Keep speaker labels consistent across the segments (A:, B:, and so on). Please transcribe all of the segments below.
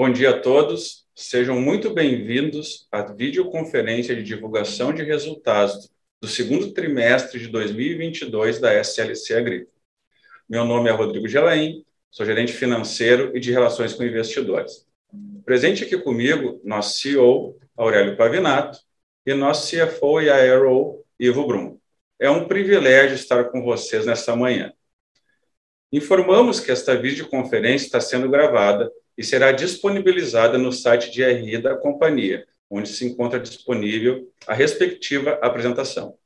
A: Bom dia a todos. Sejam muito bem-vindos à videoconferência de divulgação de resultados do segundo trimestre de 2022 da SLC Agrícola. Meu nome é Rodrigo Gelaim, sou gerente financeiro e de relações com investidores. Presente aqui comigo, nosso CEO, Aurélio Pavinato, e nosso CFO e ARO, Ivo Brum. É um privilégio estar com vocês nesta manhã. Informamos que esta videoconferência está sendo gravada e será disponibilizada no site de RI da companhia, onde se encontra disponível a respectiva apresentação.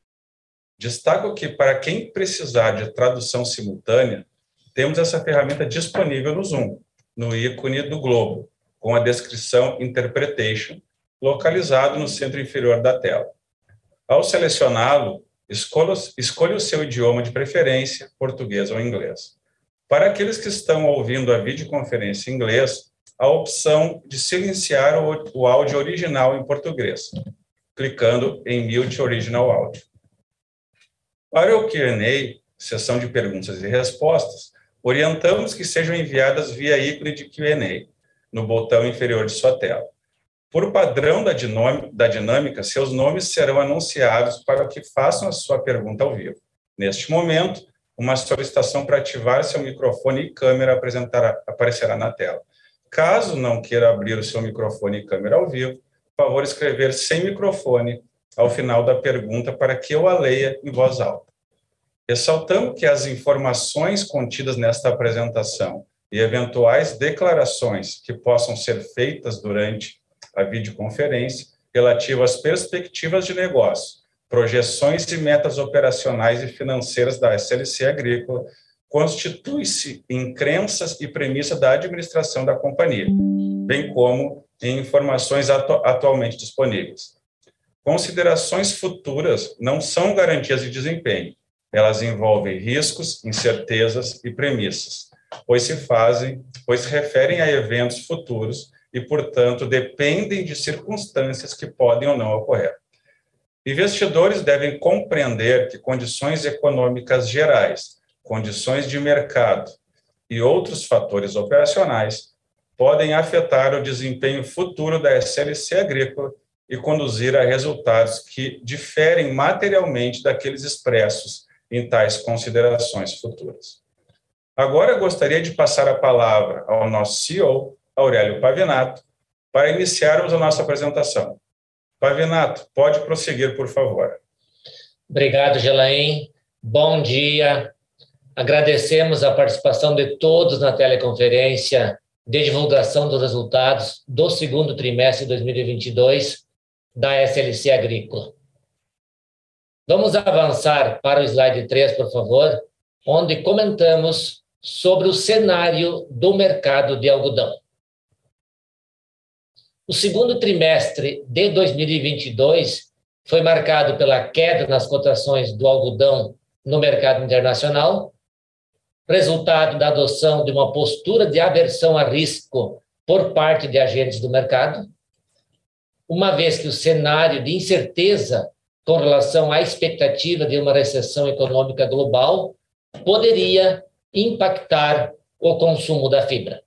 A: Destaco que, para quem precisar de tradução simultânea, temos essa ferramenta disponível no Zoom, no ícone do globo, com a descrição Interpretation, localizado no centro inferior da tela. Ao selecioná-lo, escolha, escolha o seu idioma de preferência, português ou inglês. Para aqueles que estão ouvindo a videoconferência em inglês, a opção de silenciar o, o áudio original em português, clicando em Mute Original Audio. Para o Q&A, sessão de perguntas e respostas, orientamos que sejam enviadas via ícone de Q&A, no botão inferior de sua tela. Por padrão da, da dinâmica, seus nomes serão anunciados para que façam a sua pergunta ao vivo. Neste momento, uma solicitação para ativar seu microfone e câmera aparecerá na tela. Caso não queira abrir o seu microfone e câmera ao vivo, por favor escrever sem microfone ao final da pergunta para que eu a leia em voz alta. Ressaltando que as informações contidas nesta apresentação e eventuais declarações que possam ser feitas durante a videoconferência relativas às perspectivas de negócio projeções e metas operacionais e financeiras da SLC Agrícola constitui-se em crenças e premissa da administração da companhia, bem como em informações atu atualmente disponíveis. Considerações futuras não são garantias de desempenho, elas envolvem riscos, incertezas e premissas, pois se fazem, pois se referem a eventos futuros e, portanto, dependem de circunstâncias que podem ou não ocorrer. Investidores devem compreender que condições econômicas gerais, condições de mercado e outros fatores operacionais podem afetar o desempenho futuro da SLC agrícola e conduzir a resultados que diferem materialmente daqueles expressos em tais considerações futuras. Agora gostaria de passar a palavra ao nosso CEO, Aurélio Pavinato, para iniciarmos a nossa apresentação. Pavinato, pode prosseguir, por favor.
B: Obrigado, Gelaim. Bom dia. Agradecemos a participação de todos na teleconferência de divulgação dos resultados do segundo trimestre de 2022 da SLC Agrícola. Vamos avançar para o slide 3, por favor, onde comentamos sobre o cenário do mercado de algodão. O segundo trimestre de 2022 foi marcado pela queda nas cotações do algodão no mercado internacional, resultado da adoção de uma postura de aversão a risco por parte de agentes do mercado, uma vez que o cenário de incerteza com relação à expectativa de uma recessão econômica global poderia impactar o consumo da fibra.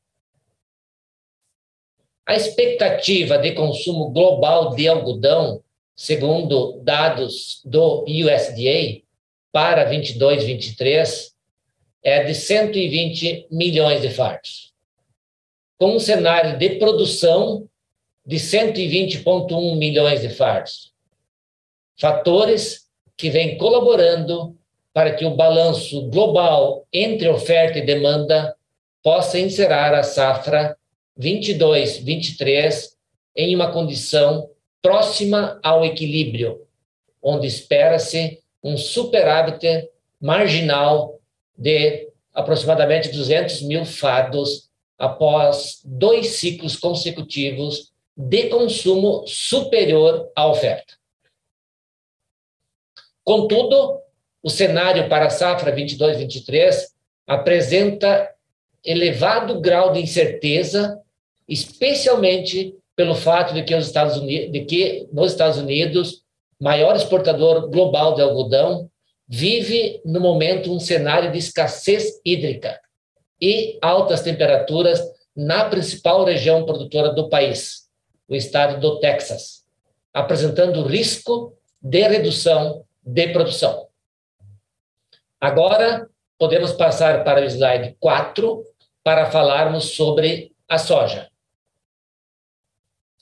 B: A expectativa de consumo global de algodão, segundo dados do USDA, para 22, 23, é de 120 milhões de fardos, com um cenário de produção de 120,1 milhões de fardos. Fatores que vêm colaborando para que o balanço global entre oferta e demanda possa encerrar a safra 22, 23, em uma condição próxima ao equilíbrio, onde espera-se um superávit marginal de aproximadamente 200 mil fardos após dois ciclos consecutivos de consumo superior à oferta. Contudo, o cenário para a safra 22-23 apresenta elevado grau de incerteza especialmente pelo fato de que os Estados Unidos, de que nos Estados Unidos, maior exportador global de algodão, vive no momento um cenário de escassez hídrica e altas temperaturas na principal região produtora do país, o estado do Texas, apresentando risco de redução de produção. Agora, podemos passar para o slide 4 para falarmos sobre a soja.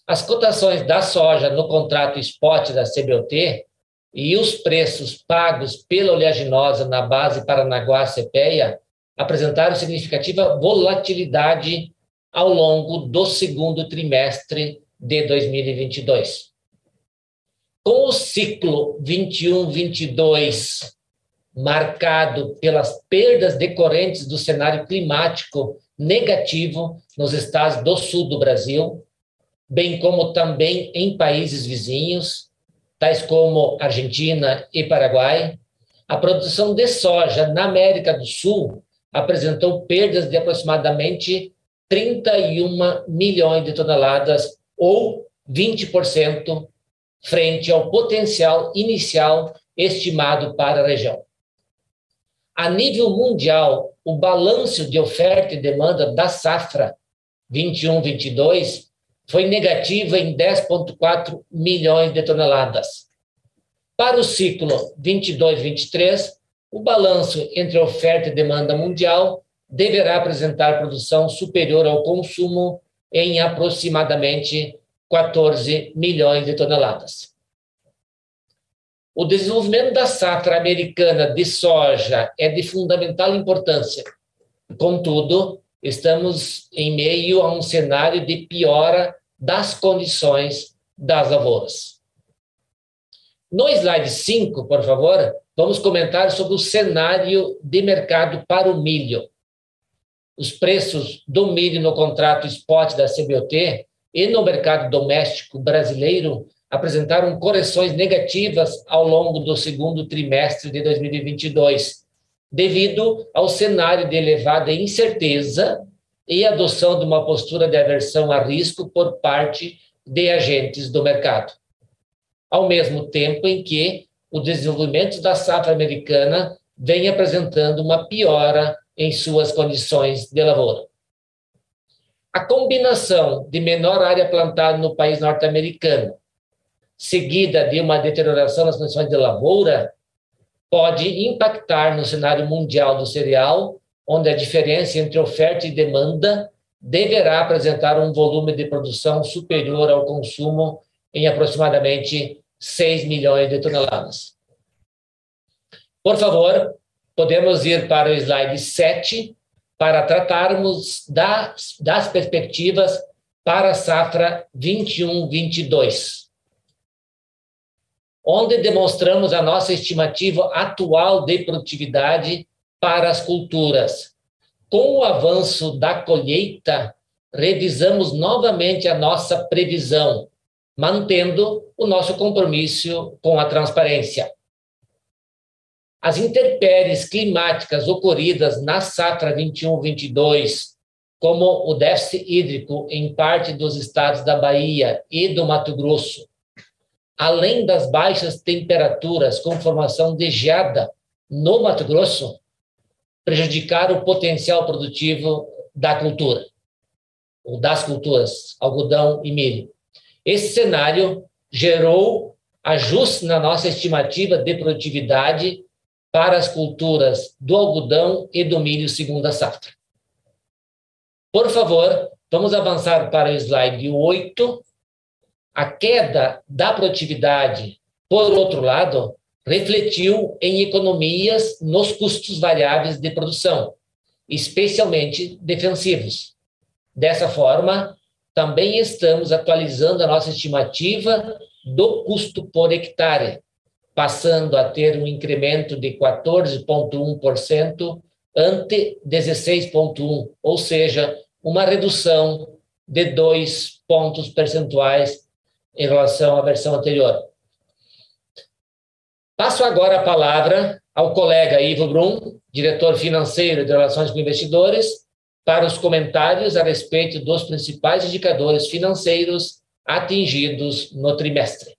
B: As cotações da soja no contrato spot da CBOT e os preços pagos pela oleaginosa na base Paranaguá-CPEA apresentaram significativa volatilidade ao longo do segundo trimestre de 2022. Com o ciclo 21-22 marcado pelas perdas decorrentes do cenário climático negativo nos estados do sul do Brasil, bem como também em países vizinhos, tais como Argentina e Paraguai, a produção de soja na América do Sul apresentou perdas de aproximadamente 31 milhões de toneladas, ou 20%, frente ao potencial inicial estimado para a região. A nível mundial, o balanço de oferta e demanda da safra 21-22 foi negativo em 10,4 milhões de toneladas. Para o ciclo 22-23, o balanço entre oferta e demanda mundial deverá apresentar produção superior ao consumo em aproximadamente 14 milhões de toneladas. O desenvolvimento da safra americana de soja é de fundamental importância. Contudo, estamos em meio a um cenário de piora das condições das lavouras. No slide 5, por favor, vamos comentar sobre o cenário de mercado para o milho. Os preços do milho no contrato spot da CBOT e no mercado doméstico brasileiro apresentaram correções negativas ao longo do segundo trimestre de 2022, devido ao cenário de elevada incerteza e adoção de uma postura de aversão a risco por parte de agentes do mercado. Ao mesmo tempo em que o desenvolvimento da safra americana vem apresentando uma piora em suas condições de lavoura. A combinação de menor área plantada no país norte-americano seguida de uma deterioração nas condições de lavoura, pode impactar no cenário mundial do cereal, onde a diferença entre oferta e demanda deverá apresentar um volume de produção superior ao consumo em aproximadamente 6 milhões de toneladas. Por favor, podemos ir para o slide 7 para tratarmos das, das perspectivas para a safra 21-22 onde demonstramos a nossa estimativa atual de produtividade para as culturas. Com o avanço da colheita, revisamos novamente a nossa previsão, mantendo o nosso compromisso com a transparência. As intempéries climáticas ocorridas na safra 21-22, como o déficit hídrico em parte dos estados da Bahia e do Mato Grosso, além das baixas temperaturas com formação de geada no Mato Grosso, prejudicar o potencial produtivo da cultura, ou das culturas, algodão e milho. Esse cenário gerou ajuste na nossa estimativa de produtividade para as culturas do algodão e do milho segunda safra. Por favor, vamos avançar para o slide 8, a queda da produtividade, por outro lado, refletiu em economias nos custos variáveis de produção, especialmente defensivos. Dessa forma, também estamos atualizando a nossa estimativa do custo por hectare, passando a ter um incremento de 14,1% ante 16,1%, ou seja, uma redução de dois pontos percentuais em relação à versão anterior. Passo agora a palavra ao colega Ivo Brum, diretor financeiro de Relações com Investidores, para os comentários a respeito dos principais indicadores financeiros atingidos no trimestre.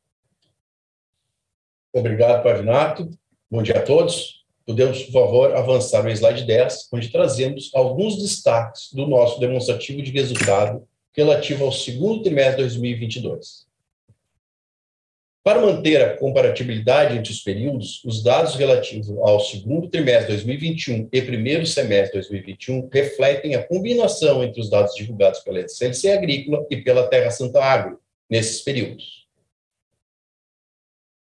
C: Obrigado, Pavinato. Bom dia a todos. Podemos, por favor, avançar no slide 10, onde trazemos alguns destaques do nosso demonstrativo de resultado relativo ao segundo trimestre de 2022. Para manter a comparatibilidade entre os períodos, os dados relativos ao segundo trimestre de 2021 e primeiro semestre de 2021 refletem a combinação entre os dados divulgados pela CLC Agrícola e pela Terra Santa Agro nesses períodos.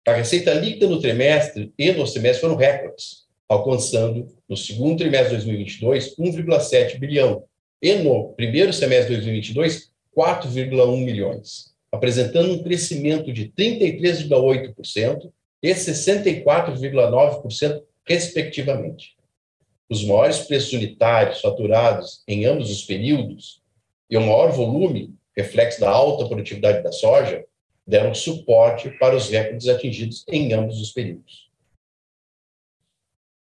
C: A receita líquida no trimestre e no semestre foram recordes, alcançando, no segundo trimestre de 2022, 1,7 bilhão, e no primeiro semestre de 2022, 4,1 milhões, apresentando um crescimento de 33,8% e 64,9%, respectivamente. Os maiores preços unitários faturados em ambos os períodos e o maior volume, reflexo da alta produtividade da soja, deram suporte para os recordes atingidos em ambos os períodos.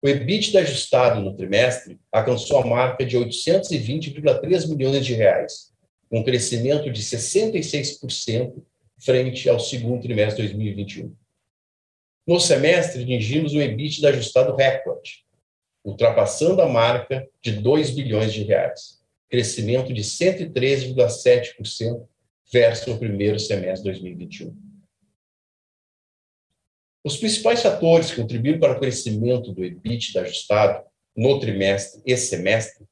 C: O EBITDA ajustado no trimestre alcançou a marca de 820,3 milhões de reais, com crescimento de 66% frente ao segundo trimestre de 2021. No semestre, atingimos um EBITDA ajustado recorde, ultrapassando a marca de 2 bilhões de reais, crescimento de 113,7% versus o primeiro semestre de 2021. Os principais fatores que contribuíram para o crescimento do EBITDA ajustado no trimestre e semestre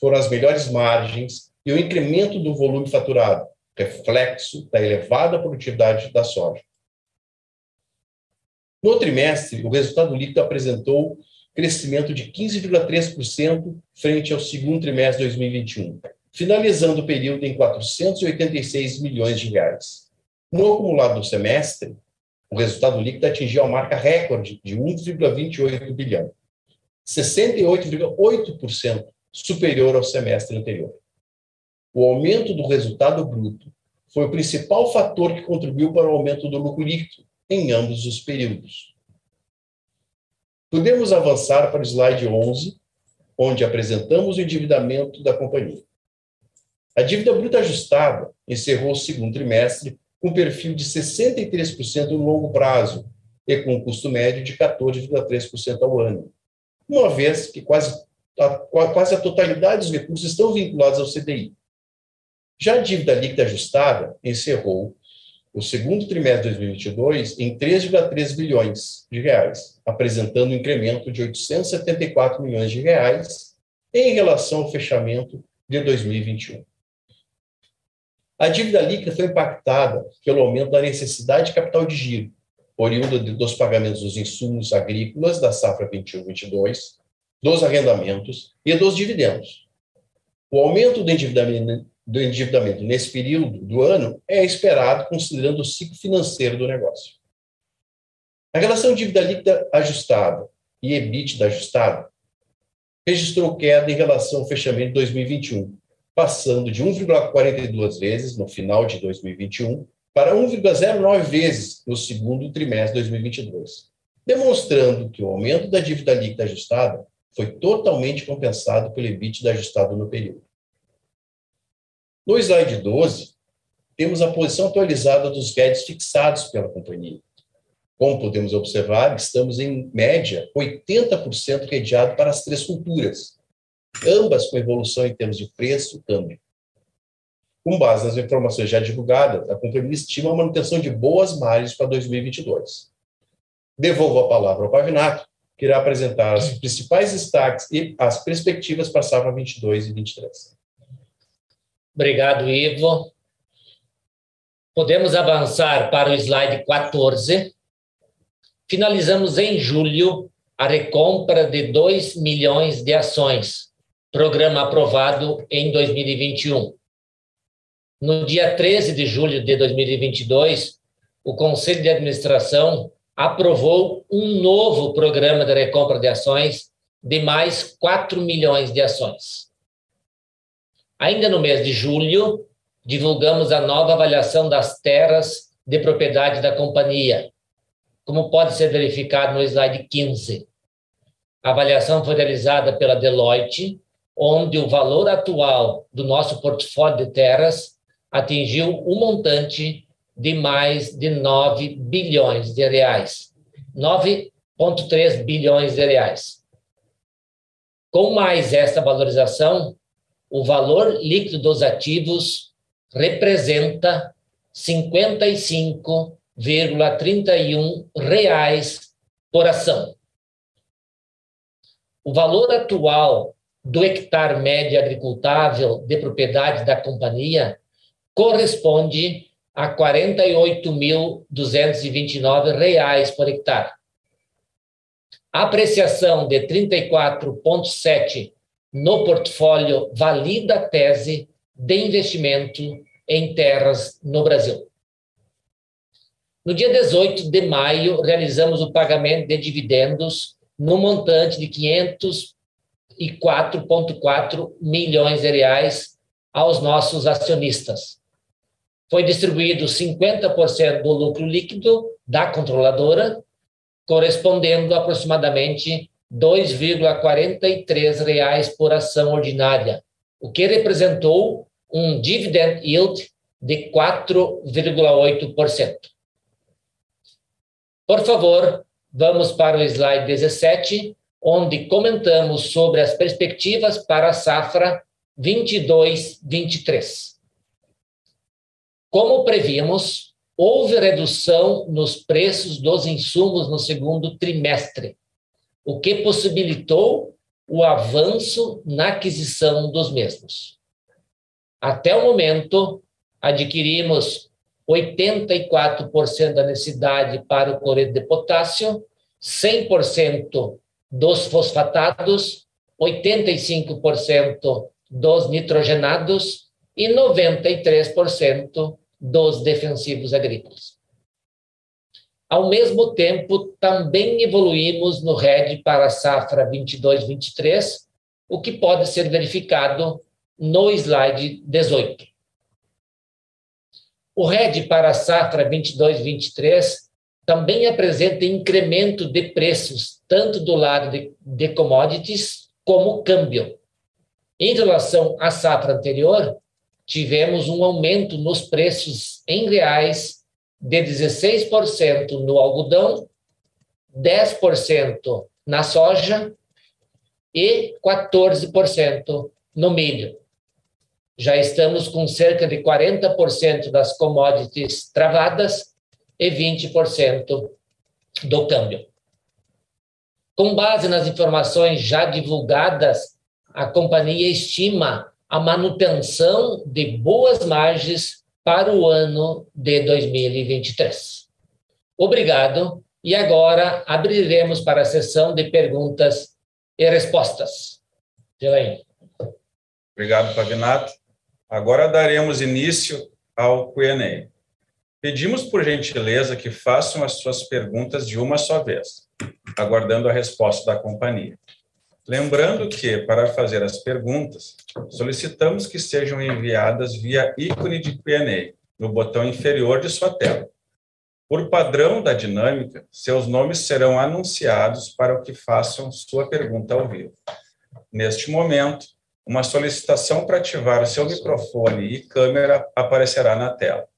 C: foram as melhores margens e o incremento do volume faturado, reflexo da elevada produtividade da soja. No trimestre, o resultado líquido apresentou crescimento de 15,3% frente ao segundo trimestre de 2021, finalizando o período em 486 milhões de reais. No acumulado do semestre, o resultado líquido atingiu a marca recorde de 1,28 bilhão, 68,8% superior ao semestre anterior. O aumento do resultado bruto foi o principal fator que contribuiu para o aumento do lucro líquido em ambos os períodos. Podemos avançar para o slide 11, onde apresentamos o endividamento da companhia. A dívida bruta ajustada encerrou o segundo trimestre com perfil de 63% no longo prazo e com um custo médio de 14,3% ao ano, uma vez que quase a, quase a totalidade dos recursos estão vinculados ao CDI. Já a dívida líquida ajustada encerrou o segundo trimestre de 2022 em 3,3 bilhões de reais, apresentando um incremento de 874 milhões de reais em relação ao fechamento de 2021. A dívida líquida foi impactada pelo aumento da necessidade de capital de giro, oriunda dos pagamentos dos insumos agrícolas da safra 21-22, dos arrendamentos e dos dividendos. O aumento do endividamento, do endividamento nesse período do ano é esperado considerando o ciclo financeiro do negócio. A relação dívida líquida ajustada e EBITDA ajustado registrou queda em relação ao fechamento de 2021, passando de 1,42 vezes no final de 2021 para 1,09 vezes no segundo trimestre de 2022, demonstrando que o aumento da dívida líquida ajustada foi totalmente compensado pelo EBITDA ajustado no período. No slide 12, temos a posição atualizada dos guedes fixados pela companhia. Como podemos observar, estamos em média 80% redeado para as três culturas, ambas com evolução em termos de preço câmbio. Com base nas informações já divulgadas, a companhia estima a manutenção de boas margens para 2022. Devolvo a palavra ao Pavinato, que irá apresentar os principais destaques e as perspectivas para a safra 22 e 23.
B: Obrigado, Ivo. Podemos avançar para o slide 14. Finalizamos em julho a recompra de 2 milhões de ações, programa aprovado em 2021. No dia 13 de julho de 2022, o Conselho de Administração aprovou um novo programa de recompra de ações de mais 4 milhões de ações. Ainda no mês de julho, divulgamos a nova avaliação das terras de propriedade da companhia, como pode ser verificado no slide 15. A avaliação foi realizada pela Deloitte onde o valor atual do nosso portfólio de terras atingiu um montante de mais de 9 bilhões de reais. 9 2,3 bilhões de reais. Com mais esta valorização, o valor líquido dos ativos representa 55,31 reais por ação. O valor atual do hectare médio agricultável de propriedade da companhia corresponde a R$ 48.229 por hectare. A apreciação de 34,7 no portfólio valida a tese de investimento em terras no Brasil. No dia 18 de maio, realizamos o pagamento de dividendos no montante de 504,4 milhões de reais aos nossos acionistas. Foi distribuído 50% do lucro líquido da controladora correspondendo aproximadamente 2,43 reais por ação ordinária, o que representou um dividend yield de 4,8%. Por favor, vamos para o slide 17, onde comentamos sobre as perspectivas para a safra 22-23. Como prevíamos, houve redução nos preços dos insumos no segundo trimestre, o que possibilitou o avanço na aquisição dos mesmos. Até o momento, adquirimos 84% da necessidade para o cloreto de potássio, 100% dos fosfatados, 85% dos nitrogenados e 93% dos defensivos agrícolas. Ao mesmo tempo, também evoluímos no RED para a safra 22-23, o que pode ser verificado no slide 18. O RED para a safra 22-23 também apresenta incremento de preços, tanto do lado de, de commodities como câmbio. Em relação à safra anterior, tivemos um aumento nos preços em reais de 16% no algodão, 10% na soja e 14% no milho. Já estamos com cerca de 40% das commodities travadas e 20% do câmbio. Com base nas informações já divulgadas, a companhia estima a manutenção de boas margens para o ano de 2023. Obrigado. E agora abriremos para a sessão de perguntas e respostas. Gelaine.
A: Obrigado, Pavinato. Agora daremos início ao Q&A. Pedimos por gentileza que façam as suas perguntas de uma só vez, aguardando a resposta da companhia. Lembrando que, para fazer as perguntas, solicitamos que sejam enviadas via ícone de Q&A, no botão inferior de sua tela. Por padrão da dinâmica, seus nomes serão anunciados para que façam sua pergunta ao vivo. Neste momento, uma solicitação para ativar o seu microfone e câmera aparecerá na tela.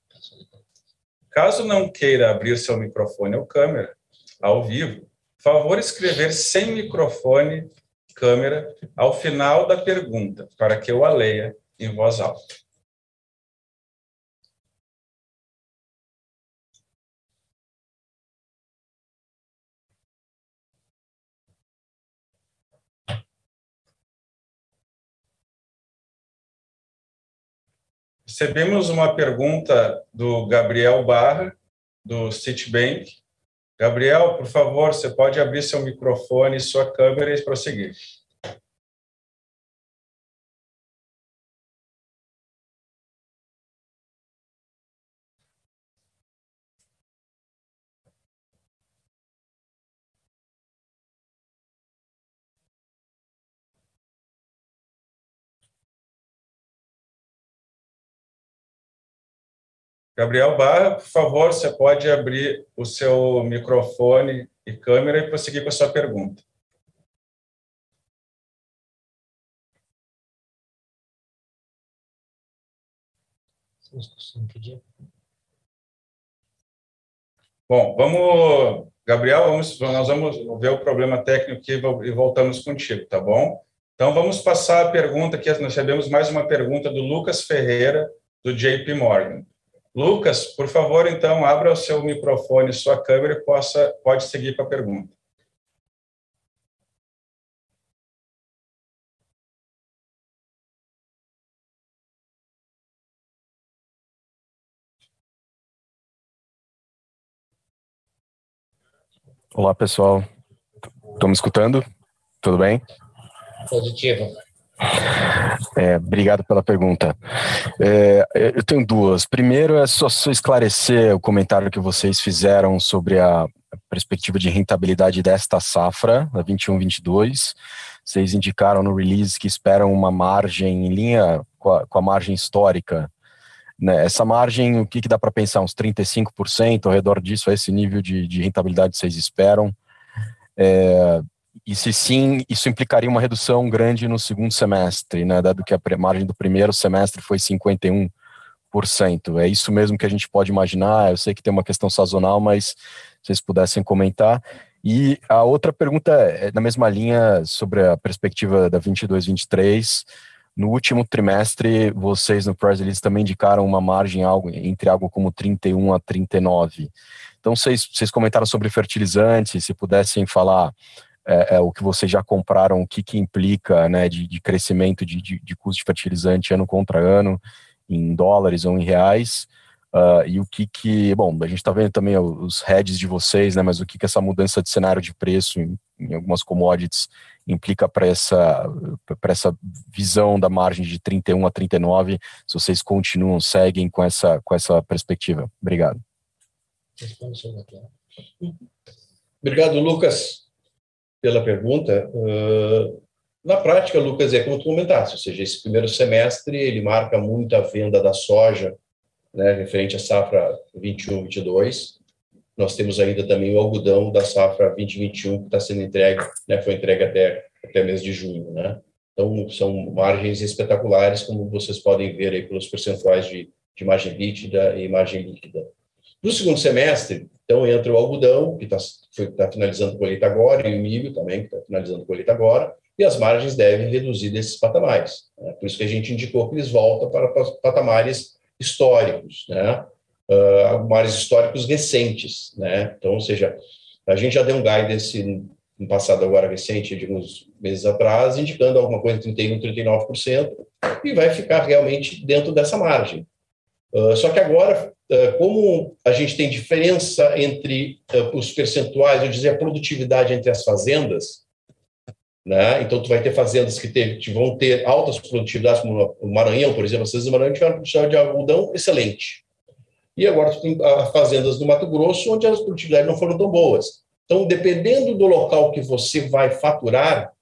A: Caso não queira abrir seu microfone ou câmera ao vivo, favor escrever sem microfone câmera ao final da pergunta, para que eu a leia em voz alta. Recebemos uma pergunta do Gabriel Barra, do Citibank, Gabriel, por favor, você pode abrir seu microfone, sua câmera e prosseguir. Gabriel Barra, por favor, você pode abrir o seu microfone e câmera e prosseguir com a sua pergunta. Bom, vamos Gabriel, vamos, nós vamos ver o problema técnico e voltamos contigo, tá bom? Então, vamos passar a pergunta que nós recebemos mais uma pergunta do Lucas Ferreira, do JP Morgan. Lucas, por favor, então, abra o seu microfone, sua câmera e possa, pode seguir com a pergunta.
D: Olá, pessoal. Estão me escutando? Tudo bem?
B: Positivo.
D: É, obrigado pela pergunta. É, eu tenho duas. Primeiro é só, só, esclarecer o comentário que vocês fizeram sobre a perspectiva de rentabilidade desta safra, da 21-22. Vocês indicaram no release que esperam uma margem em linha com a, com a margem histórica. Né? Essa margem, o que, que dá para pensar? Uns 35% ao redor disso, a esse nível de, de rentabilidade vocês esperam? É, e se sim, isso implicaria uma redução grande no segundo semestre, né, dado que a margem do primeiro semestre foi 51%. É isso mesmo que a gente pode imaginar? Eu sei que tem uma questão sazonal, mas se vocês pudessem comentar. E a outra pergunta é na mesma linha sobre a perspectiva da 22-23. No último trimestre, vocês no press release também indicaram uma margem algo entre algo como 31 a 39. Então, vocês, vocês comentaram sobre fertilizantes, se pudessem falar é, é, o que vocês já compraram, o que, que implica né, de, de crescimento de, de, de, custo de fertilizante ano contra ano, em dólares ou em reais, uh, e o que que, bom, a gente está vendo também os heads de vocês, né, mas o que que essa mudança de cenário de preço em, em algumas commodities implica para essa, essa visão da margem de 31 a 39, se vocês continuam, seguem com essa, com essa perspectiva. Obrigado.
C: Obrigado, Lucas pela pergunta. Na prática, Lucas, é como tu comentaste, ou seja, esse primeiro semestre ele marca muito a venda da soja, né, referente à safra 21-22. Nós temos ainda também o algodão da safra 2021 que está sendo entregue, né, foi entregue até até mês de junho, né? Então são margens espetaculares, como vocês podem ver aí pelos percentuais de, de margem líquida e margem líquida. No segundo semestre, então, entra o algodão, que está tá finalizando colheita agora, e o milho também, que está finalizando colheita agora, e as margens devem reduzir desses patamares. Né? Por isso que a gente indicou que eles voltam para patamares históricos, né? Uh, patamares históricos recentes. Né? Então, ou seja, a gente já deu um guidance no passado agora recente, de alguns meses atrás, indicando alguma coisa entre 31% e 39%, e vai ficar realmente dentro dessa margem. Uh, só que agora, como a gente tem diferença entre eh, os percentuais, eu dizer, a produtividade entre as fazendas, né? Então, tu vai ter fazendas que, ter, que vão ter altas produtividades, como o Maranhão, por exemplo, vocês do Maranhão tiveram produtividade de algodão excelente. E agora tu tem fazendas do Mato Grosso, onde as produtividades não foram tão boas. Então, dependendo do local que você vai faturar,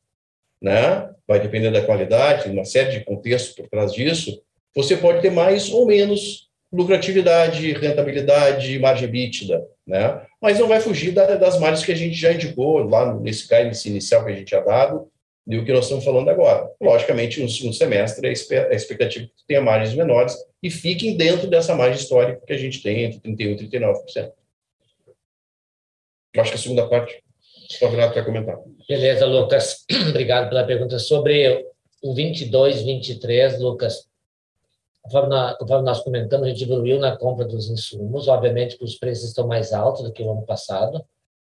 C: né? Vai depender da qualidade, uma série de contextos por trás disso, você pode ter mais ou menos lucratividade, rentabilidade, margem bítida, né? Mas não vai fugir das margens que a gente já indicou lá nesse guidance inicial que a gente tinha dado e o que nós estamos falando agora. Logicamente, no segundo semestre, a expectativa é que tenha margens menores e fiquem dentro dessa margem histórica que a gente tem entre 31% e 39%. Eu acho que a segunda parte, o Renato vai comentar.
B: Beleza, Lucas. Obrigado pela pergunta. Sobre o 22, 23, Lucas, conforme, nós comentamos, a gente evoluiu na compra dos insumos, obviamente que os preços estão mais altos do que o ano passado,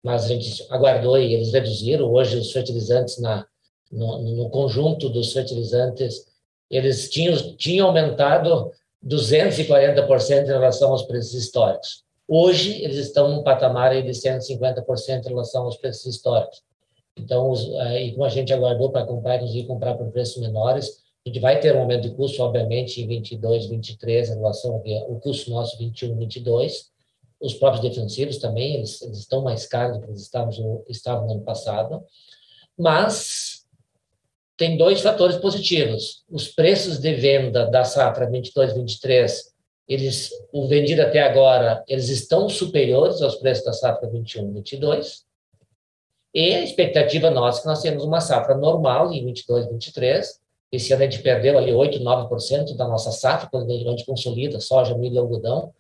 B: mas a gente aguardou e eles reduziram. Hoje, os fertilizantes, na, no, no conjunto dos fertilizantes, eles tinham, tinham aumentado 240% em relação aos preços históricos. Hoje, eles estão num patamar de 150% em relação aos preços históricos. Então, os, eh, e como a gente aguardou para comprar, inclusive comprar por preços menores, a gente vai ter um aumento de custo, obviamente, em 22, 23, em relação ao custo nosso 21, 22. Os próprios defensivos também, eles, eles estão mais caros do que eles estavam, estavam no ano passado. Mas tem dois fatores positivos. Os preços de venda da safra 22, 23, eles, o vendido até agora, eles estão superiores aos preços da safra 21, 22. E a expectativa nossa é que nós temos uma safra normal em 22, 23, esse ano a gente perdeu ali 8, 9% da nossa safra, quando a gente consolida soja, milho e algodão.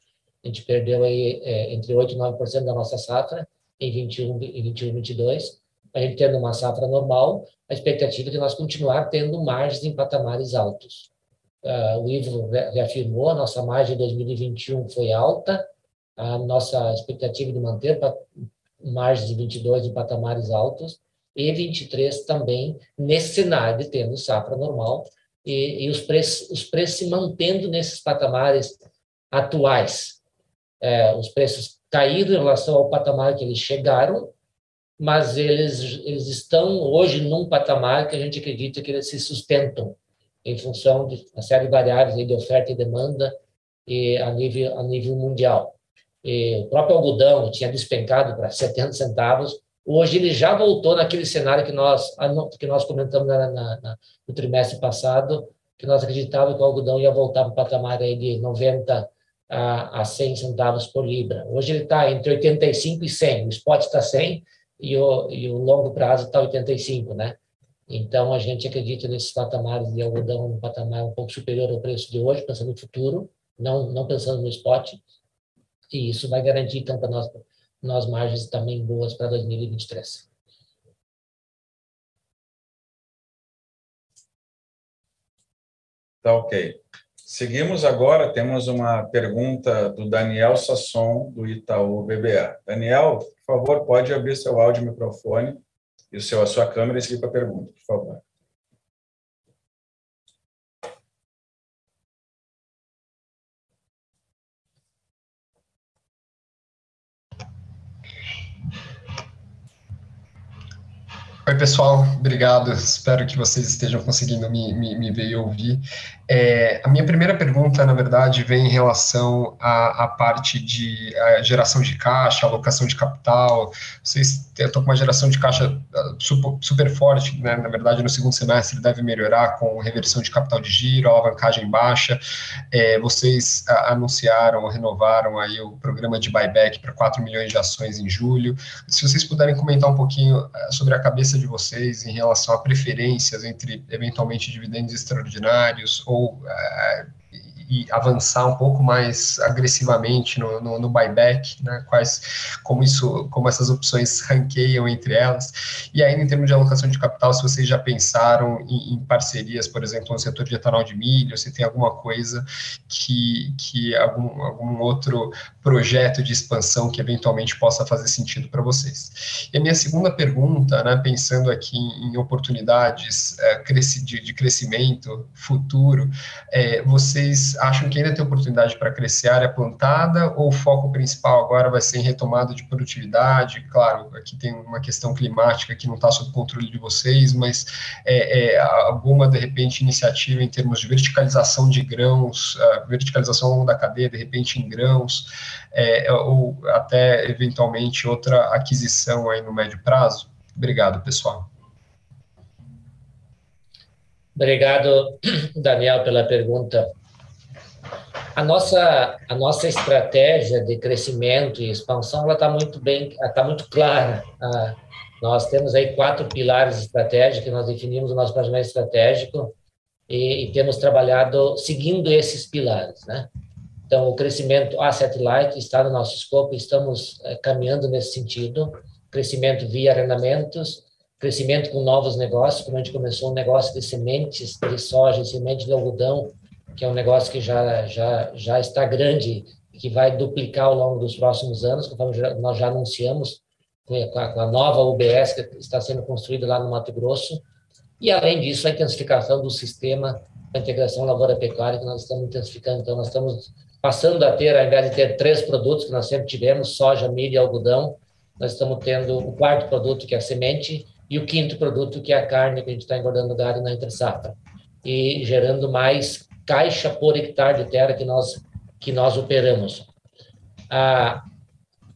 B: A gente perdeu aí é, entre 8 e 9% da nossa safra. em 21 e 21, 22, a gente tendo uma safra normal, a expectativa é de nós continuar tendo margens em patamares altos. Uh, o Ivo reafirmou, a nossa margem de 2021 foi alta, a nossa expectativa de manter margens de 22 em patamares altos, e 23 também, nesse cenário de tendo safra normal, e, e os, preços, os preços se mantendo nesses patamares atuais. É, os preços caíram em relação ao patamar que eles chegaram, mas eles, eles estão hoje num patamar que a gente acredita que eles se sustentam em função de uma série de variáveis de oferta e demanda e a nível, a nível mundial. E o próprio algodão tinha despencado para 70 centavos, hoje ele já voltou naquele cenário que nós, que nós comentamos na, na, na, no trimestre passado, que nós acreditávamos que o algodão ia voltar para o patamar aí de 90 a, a 100 centavos por libra. Hoje ele está entre 85 e 100, o spot está 100 e o, e o longo prazo está 85, né? Então, a gente acredita nesses patamares de algodão, um patamar um pouco superior ao preço de hoje, pensando no futuro, não, não pensando no spot, e isso vai garantir, então, para nós, nós margens também boas para 2023.
A: Tá ok. Seguimos agora, temos uma pergunta do Daniel Sasson, do Itaú BBA. Daniel, por favor, pode abrir seu áudio e microfone e o seu, a sua câmera e seguir para a pergunta, por favor.
E: Oi, pessoal, obrigado. Espero que vocês estejam conseguindo me, me, me ver e ouvir. É, a minha primeira pergunta, na verdade, vem em relação à, à parte de geração de caixa, alocação de capital. Vocês estão com uma geração de caixa ah, super, super forte, né? na verdade, no segundo semestre deve melhorar com reversão de capital de giro, alavancagem baixa. É, vocês a, anunciaram, renovaram aí o programa de buyback para 4 milhões de ações em julho. Se vocês puderem comentar um pouquinho ah, sobre a cabeça de vocês em relação a preferências entre, eventualmente, dividendos extraordinários ou uh, e avançar um pouco mais agressivamente no, no, no, buyback, né? Quais, como isso, como essas opções ranqueiam entre elas. E ainda em termos de alocação de capital, se vocês já pensaram em, em parcerias, por exemplo, no setor de etanol de milho, se tem alguma coisa que, que algum, algum outro projeto de expansão que eventualmente possa fazer sentido para vocês. E a minha segunda pergunta, né, pensando aqui em oportunidades é, de, crescimento futuro, é, vocês acham que ainda tem oportunidade para crescer área plantada ou o foco principal agora vai ser em retomada de produtividade? Claro, aqui tem uma questão climática que não está sob controle de vocês, mas é, é, alguma, de repente, iniciativa em termos de verticalização de grãos, verticalização ao longo da cadeia, de repente, em grãos, é, ou até, eventualmente, outra aquisição aí no médio prazo? Obrigado, pessoal.
B: Obrigado, Daniel, pela pergunta. A nossa, a nossa estratégia de crescimento e expansão está muito bem, está muito clara. Ah, nós temos aí quatro pilares estratégicos nós definimos no nosso planejamento estratégico e, e, temos trabalhado seguindo esses pilares, né? Então, o crescimento asset light está no nosso escopo, estamos é, caminhando nesse sentido. Crescimento via arrendamentos, crescimento com novos negócios, como a gente começou um negócio de sementes de soja, semente de algodão, que é um negócio que já, já, já está grande e que vai duplicar ao longo dos próximos anos, conforme nós já anunciamos, com a, com a nova UBS que está sendo construída lá no Mato Grosso. E, além disso, a intensificação do sistema, a integração lavoura-pecuária, que nós estamos intensificando. Então, nós estamos passando a ter, ao invés de ter três produtos que nós sempre tivemos, soja, milho e algodão, nós estamos tendo o quarto produto, que é a semente, e o quinto produto, que é a carne, que a gente está engordando gado na entre safra. E gerando mais caixa por hectare de terra que nós que nós operamos. A,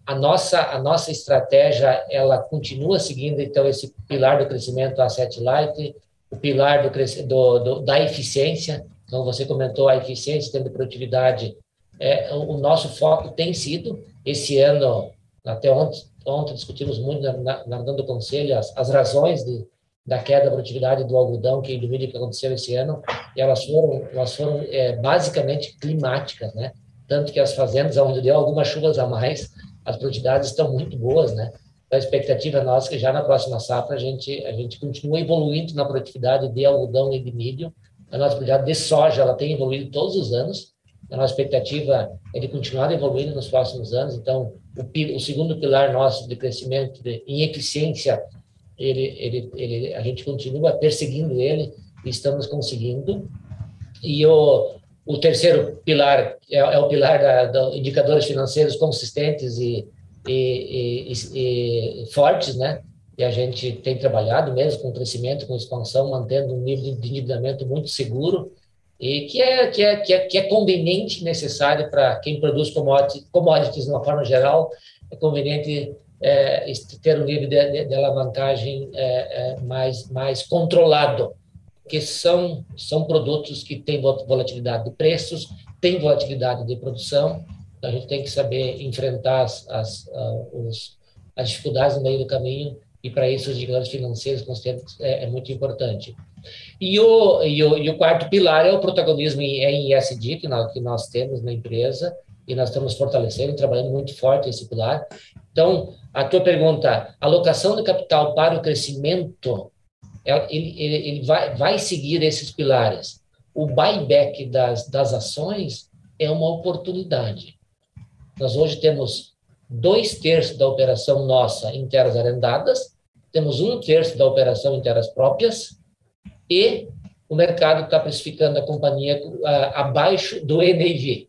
B: a nossa a nossa estratégia ela continua seguindo então esse pilar do crescimento asset light, o pilar do, do, do da eficiência. Então você comentou a eficiência, tendo produtividade. É, o nosso foco tem sido esse ano até ontem, ontem discutimos muito na, na, dando conselho as, as razões de da queda da produtividade do algodão que do milho que aconteceu esse ano, e elas foram, elas foram é, basicamente climáticas, né? Tanto que as fazendas onde deu algumas chuvas a mais, as produtividades estão muito boas, né? a expectativa nossa é que já na próxima safra a gente a gente continua evoluindo na produtividade de algodão e de milho. A nossa produtividade de soja ela tem evoluído todos os anos. A nossa expectativa é de continuar evoluindo nos próximos anos. Então, o, o segundo pilar nosso de crescimento de, em eficiência, ele, ele, ele, a gente continua perseguindo ele e estamos conseguindo. E o, o terceiro pilar é, é o pilar da, indicadores financeiros consistentes e, e, e, e, fortes, né? E a gente tem trabalhado mesmo com crescimento, com expansão, mantendo um nível de endividamento muito seguro e que é que é que é, que é conveniente, necessário para quem produz commodities, commodities de uma forma geral, é conveniente é, ter um nível de, de, de alavancagem é, é mais mais controlado, que são são produtos que têm volatilidade de preços, têm volatilidade de produção. Então, a gente tem que saber enfrentar as, as, os, as dificuldades no meio do caminho, e para isso os indicadores financeiros é, é muito importante. E o, e, o, e o quarto pilar é o protagonismo em, em ESG, que nós, que nós temos na empresa, e nós estamos fortalecendo, trabalhando muito forte esse pilar. Então, a tua pergunta, alocação de capital para o crescimento, ele, ele, ele vai, vai seguir esses pilares. O buyback das, das ações é uma oportunidade. Nós hoje temos dois terços da operação nossa em terras arrendadas, temos um terço da operação em terras próprias e o mercado está precificando a companhia abaixo do NAV.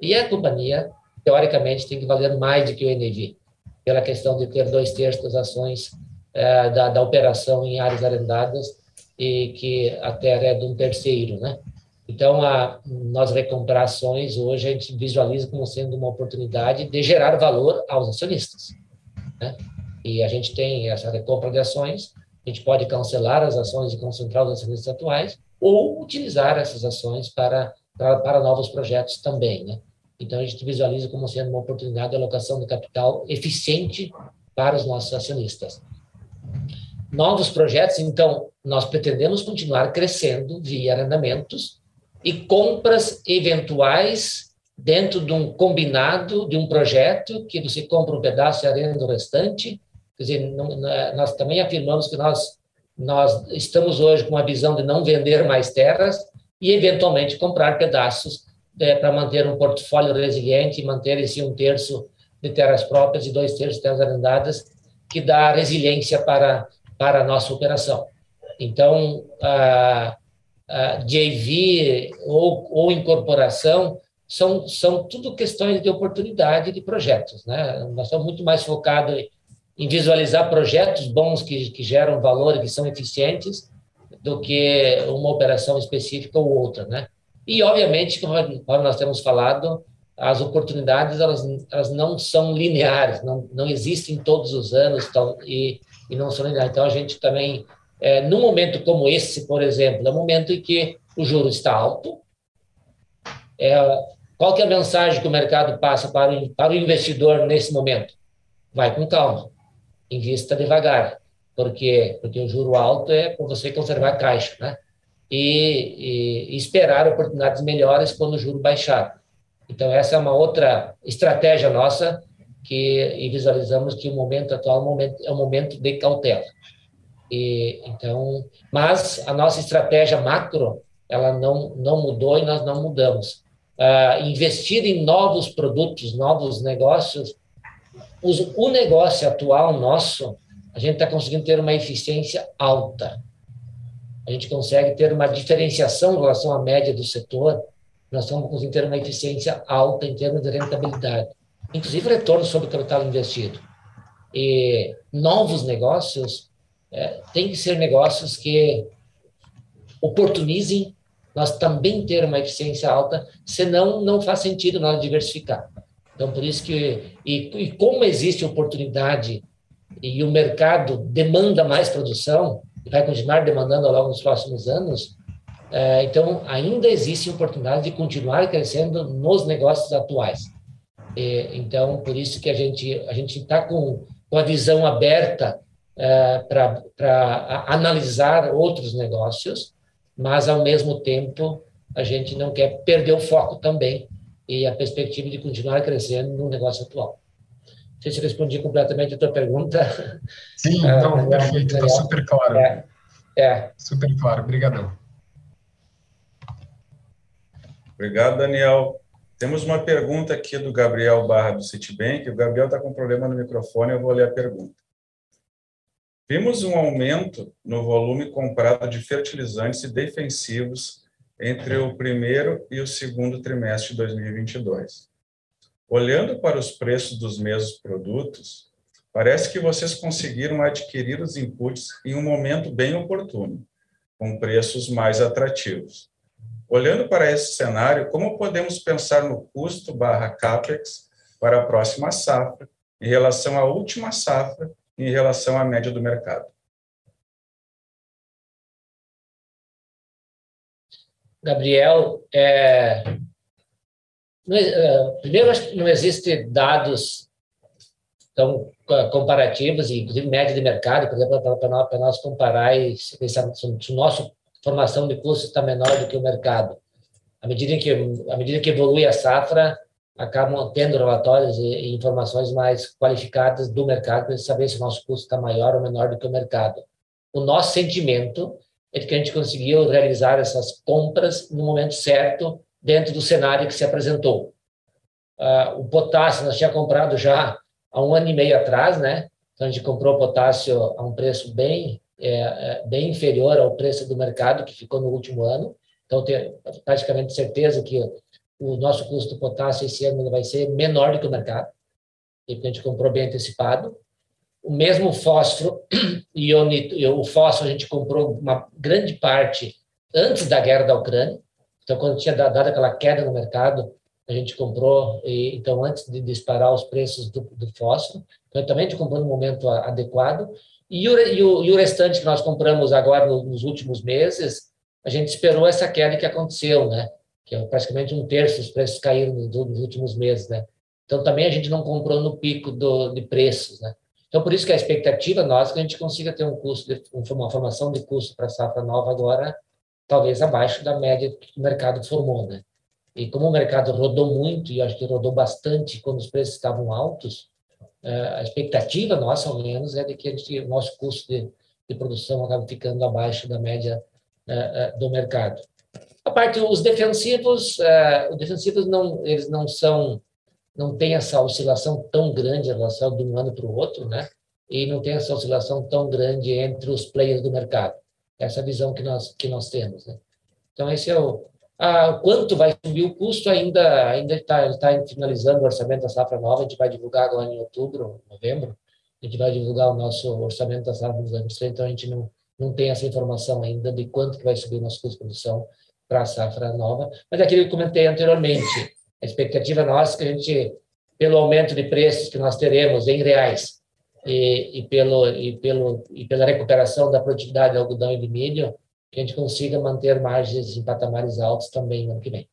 B: E a companhia, teoricamente, tem que valer mais do que o NAV, pela questão de ter dois terços das ações uh, da, da operação em áreas arrendadas e que a terra é de um terceiro, né? Então, a, nós recomprar ações, hoje a gente visualiza como sendo uma oportunidade de gerar valor aos acionistas. Né? E a gente tem essa recompra de ações, a gente pode cancelar as ações e concentrar os acionistas atuais, ou utilizar essas ações para, para, para novos projetos também. Né? Então, a gente visualiza como sendo uma oportunidade de alocação de capital eficiente para os nossos acionistas. Novos projetos, então, nós pretendemos continuar crescendo via arrendamentos, e compras eventuais dentro de um combinado, de um projeto, que você compra um pedaço e arrenda o restante. Quer dizer, não, nós também afirmamos que nós, nós estamos hoje com a visão de não vender mais terras e, eventualmente, comprar pedaços é, para manter um portfólio resiliente e manter esse um terço de terras próprias e dois terços de terras arrendadas, que dá resiliência para, para a nossa operação. Então, ah, uh, JV ou, ou incorporação, são, são tudo questões de oportunidade de projetos. Né? Nós estamos muito mais focados em visualizar projetos bons que, que geram valor e que são eficientes do que uma operação específica ou outra. Né? E, obviamente, como nós temos falado, as oportunidades elas, elas não são lineares, não, não existem todos os anos e, e não são lineares. Então, a gente também é, num momento como esse, por exemplo, é um momento em que o juro está alto, é, qual que é a mensagem que o mercado passa para o, para o investidor nesse momento? Vai com calma, invista devagar, porque porque o juro alto é para você conservar caixa, né? E, e, esperar oportunidades melhores quando o juro baixar. Então essa é uma outra estratégia nossa que visualizamos que o momento atual é um momento, é um momento de cautela. E, então, mas a nossa estratégia macro ela não não mudou e nós não mudamos. Uh, investir em novos produtos, novos negócios, os, o negócio atual nosso, a gente está conseguindo ter uma eficiência alta. A gente consegue ter uma diferenciação em relação à média do setor. Nós estamos conseguindo ter uma eficiência alta em termos de rentabilidade, inclusive retorno sobre o capital investido. E novos negócios, é, tem que ser negócios que oportunizem nós também ter uma eficiência alta, senão não faz sentido nós diversificar. Então, por isso que, e, e como existe oportunidade e o mercado demanda mais produção, e vai continuar demandando ao longo dos próximos anos, é, então ainda existe oportunidade de continuar crescendo nos negócios atuais. E, então, por isso que a gente a gente está com, com a visão aberta é, para analisar outros negócios, mas, ao mesmo tempo, a gente não quer perder o foco também e a perspectiva de continuar crescendo no negócio atual. sei se respondi completamente a tua pergunta.
E: Sim, não, é, perfeito, está super claro.
B: É, é.
E: Super claro, obrigadão.
A: Obrigado, Daniel. Temos uma pergunta aqui do Gabriel Barra do Citibank. O Gabriel está com problema no microfone, eu vou ler a pergunta. Vimos um aumento no volume comprado de fertilizantes e defensivos entre o primeiro e o segundo trimestre de 2022. Olhando para os preços dos mesmos produtos, parece que vocês conseguiram adquirir os inputs em um momento bem oportuno, com preços mais atrativos. Olhando para esse cenário, como podemos pensar no custo barra CAPEX para a próxima safra, em relação à última safra em relação à média do mercado?
B: Gabriel, é, não, uh, primeiro, acho que não existe dados tão uh, comparativos, inclusive média de mercado, por exemplo, para nós, comparar e pensar se o nosso formação de custo está menor do que o mercado. À medida que, à medida que evolui a safra, acabam tendo relatórios e informações mais qualificadas do mercado para saber se o nosso custo está maior ou menor do que o mercado. O nosso sentimento é que a gente conseguiu realizar essas compras no momento certo, dentro do cenário que se apresentou. Uh, o potássio nós tínhamos comprado já há um ano e meio atrás, né? Então a gente comprou potássio a um preço bem é, é, bem inferior ao preço do mercado que ficou no último ano. Então tenho praticamente certeza que o nosso custo do potássio esse ano vai ser menor do que o mercado, porque a gente comprou bem antecipado. O mesmo fósforo e o, fósforo a gente comprou uma grande parte antes da guerra da Ucrânia. Então, quando tinha dado aquela queda no mercado, a gente comprou, e, então, antes de disparar os preços do, do fósforo. Então, também a gente comprou no momento adequado. E o, e o, e o restante que nós compramos agora nos últimos meses, a gente esperou essa queda que aconteceu, né? Que é praticamente um terço dos preços caíram nos, nos últimos meses, né? Então, também a gente não comprou no pico do, de preços, né? Então, por isso que a expectativa nossa é que a gente consiga ter um custo, de, uma formação de custo para a safra nova agora talvez abaixo da média que o mercado formou, né? E como o mercado rodou muito, e acho que rodou bastante quando os preços estavam altos, é, a expectativa nossa, ao menos, é de que a gente, o nosso custo de, de produção acabe ficando abaixo da média é, é, do mercado. A parte os defensivos, os defensivos não eles não são não tem essa oscilação tão grande em relação de um ano para o outro, né? E não tem essa oscilação tão grande entre os players do mercado essa visão que nós que nós temos. Né? Então esse é o ah, quanto vai subir o custo ainda ainda está está finalizando o orçamento da safra nova. A gente vai divulgar agora em outubro, novembro. A gente vai divulgar o nosso orçamento da safra dos anos então a gente não não tem essa informação ainda de quanto que vai subir o nosso custo de produção para a safra nova. Mas é aquilo que eu comentei anteriormente, a expectativa nossa é que a gente, pelo aumento de preços que nós teremos em reais, e, e, pelo, e, pelo, e pela recuperação da produtividade do algodão e de milho, que a gente consiga manter margens em patamares altos também no ano que vem.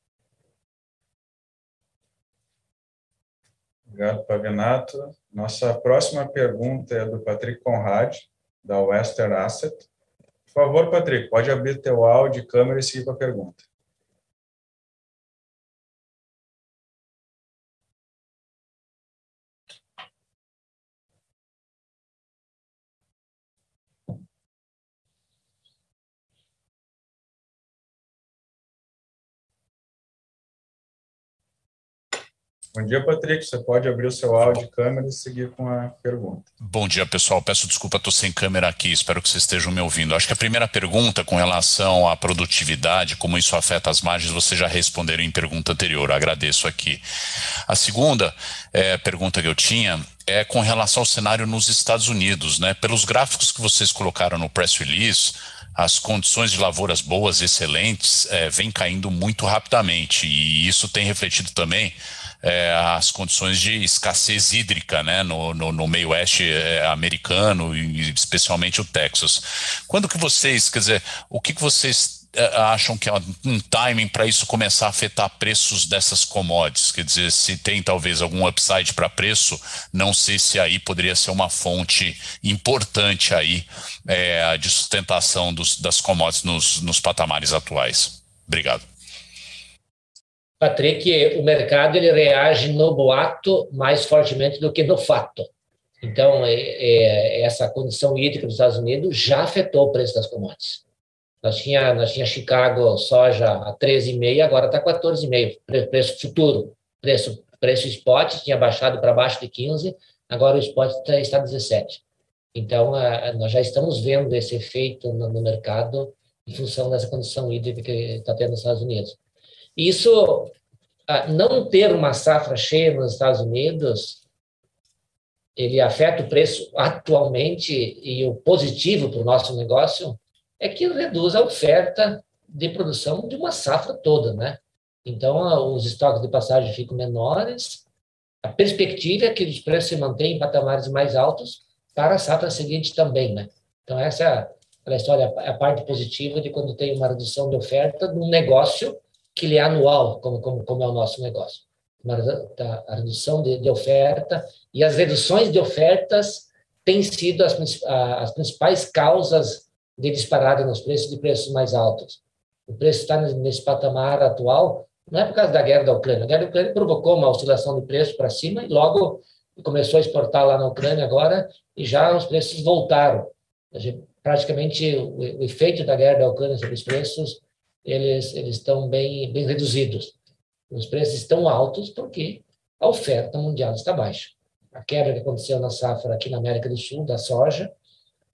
A: Obrigado, Pavinato. Nossa próxima pergunta é do Patrick Conrad, da Western Asset. Por favor, Patrick, pode abrir teu áudio câmera e seguir com a pergunta. Bom dia, Patrick. Você pode abrir o seu áudio e câmera e seguir com a pergunta.
F: Bom dia, pessoal. Peço desculpa, estou sem câmera aqui. Espero que vocês estejam me ouvindo. Acho que a primeira pergunta com relação à produtividade, como isso afeta as margens, vocês já responderam em pergunta anterior. Agradeço aqui. A segunda é, pergunta que eu tinha é com relação ao cenário nos Estados Unidos. Né? Pelos gráficos que vocês colocaram no press release, as condições de lavouras boas, excelentes, é, vêm caindo muito rapidamente. E isso tem refletido também é, as condições de escassez hídrica né, no, no, no meio oeste é, americano e especialmente o Texas. Quando que vocês, quer dizer, o que, que vocês é, acham que é um timing para isso começar a afetar preços dessas commodities? Quer dizer, se tem talvez algum upside para preço, não sei se aí poderia ser uma fonte importante aí é, de sustentação dos, das commodities nos, nos patamares atuais. Obrigado.
B: Patrick, o mercado ele reage no boato mais fortemente do que no fato. Então, é, é, essa condição hídrica dos Estados Unidos já afetou o preço das commodities. Nós tinha, nós tinha Chicago soja a 13,5, agora está 14,5, preço futuro. Preço, preço spot tinha baixado para baixo de 15, agora o spot tá, está 17. Então, nós já estamos vendo esse efeito no, no mercado em função dessa condição hídrica que está tendo nos Estados Unidos. Isso, não ter uma safra cheia nos Estados Unidos, ele afeta o preço atualmente e o positivo para o nosso negócio é que reduz a oferta de produção de uma safra toda, né? Então, os estoques de passagem ficam menores, a perspectiva é que os preços se mantenham em patamares mais altos para a safra seguinte também, né? Então, essa é a história, a parte positiva de quando tem uma redução de oferta num negócio que ele é anual, como, como, como é o nosso negócio. Tá, a redução de, de, oferta e as reduções de ofertas têm sido as, as principais causas de disparada nos preços de preços mais altos. O preço está nesse patamar atual, não é por causa da guerra da Ucrânia. A guerra da Ucrânia provocou uma oscilação de preço para cima e logo começou a exportar lá na Ucrânia agora e já os preços voltaram. Praticamente o, o efeito da guerra da Ucrânia sobre os preços eles, eles estão bem, bem reduzidos. Os preços estão altos porque a oferta mundial está baixa. A quebra que aconteceu na safra aqui na América do Sul, da soja,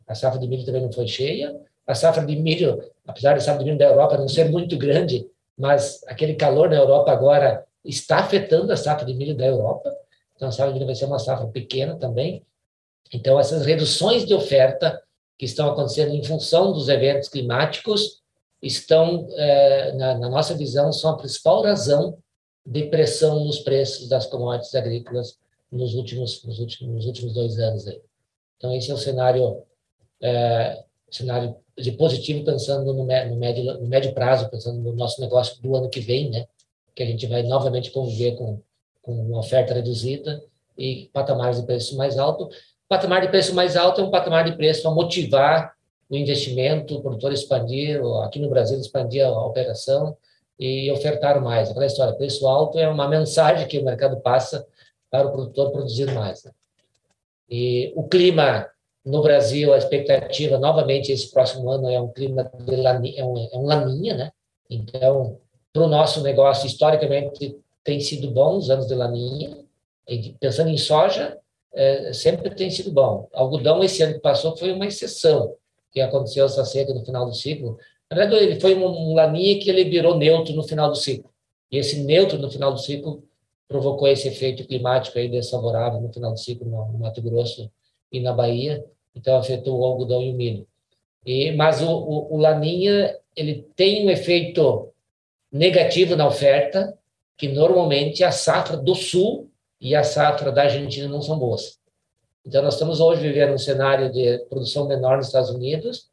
B: a safra de milho também não foi cheia. A safra de milho, apesar da safra de milho da Europa não ser muito grande, mas aquele calor na Europa agora está afetando a safra de milho da Europa. Então, a safra de milho vai ser uma safra pequena também. Então, essas reduções de oferta que estão acontecendo em função dos eventos climáticos estão, é, na, na, nossa visão, são a principal razão de pressão nos preços das commodities agrícolas nos últimos, nos últimos, nos últimos dois anos. Aí. Então, esse é o cenário, é, cenário de positivo, pensando no, no, médio, no médio prazo, pensando no nosso negócio do ano que vem, né? que a gente vai novamente conviver com, com uma oferta reduzida e patamares de preço mais alto. Patamar de preço mais alto é um patamar de preço a motivar o investimento, o produtor expandir, aqui no Brasil expandir a operação e ofertar mais. Aquela história, preço alto é uma mensagem que o mercado passa para o produtor produzir mais. Né? E o clima no Brasil, a expectativa, novamente, esse próximo ano é um clima de laninha, é um, é um laninha, né? Então, para o nosso negócio, historicamente, tem sido bom os anos de laninha. E pensando em soja, é, sempre tem sido bom. Algodão, esse ano que passou, foi uma exceção que aconteceu essa seca no final do ciclo. Na verdade, ele foi um, laninha que ele virou neutro no final do ciclo. E esse neutro no final do ciclo provocou esse efeito climático aí desfavorável no final do ciclo no Mato Grosso e na Bahia. Então, afetou o algodão e o milho. E, mas o, o, o laninha ele tem um efeito negativo na oferta, que normalmente a safra do sul e a safra da Argentina não são boas. Então, nós estamos hoje vivendo um cenário de produção menor nos Estados Unidos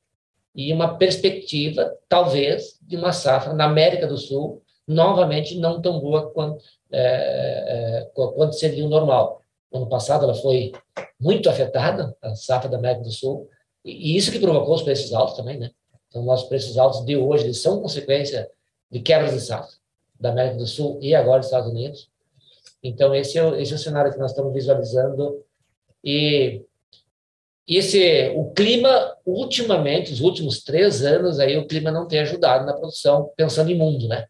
B: e uma perspectiva, talvez, de uma safra na América do Sul, novamente não tão boa quanto, é, é, quanto seria o normal. ano passado, ela foi muito afetada, a safra da América do Sul, e isso que provocou os preços altos também, né? Então, nossos preços altos de hoje eles são consequência de quebras de safra da América do Sul e agora dos Estados Unidos. Então, esse é, esse é o cenário que nós estamos visualizando e esse, o clima, ultimamente, os últimos três anos, aí o clima não tem ajudado na produção, pensando em mundo, né?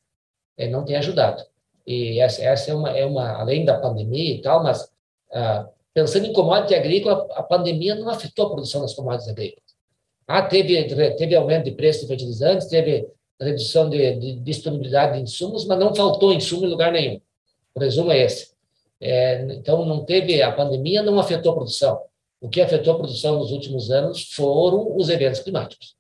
B: Ele não tem ajudado. E essa, essa é, uma, é uma, além da pandemia e tal, mas ah, pensando em commodity agrícola, a pandemia não afetou a produção das commodities agrícolas. Ah, teve, teve aumento de preço de fertilizantes, teve redução de, de disponibilidade de insumos, mas não faltou insumo em lugar nenhum. O resumo é esse. É, então, não teve a pandemia, não afetou a produção. O que afetou a produção nos últimos anos foram os eventos climáticos.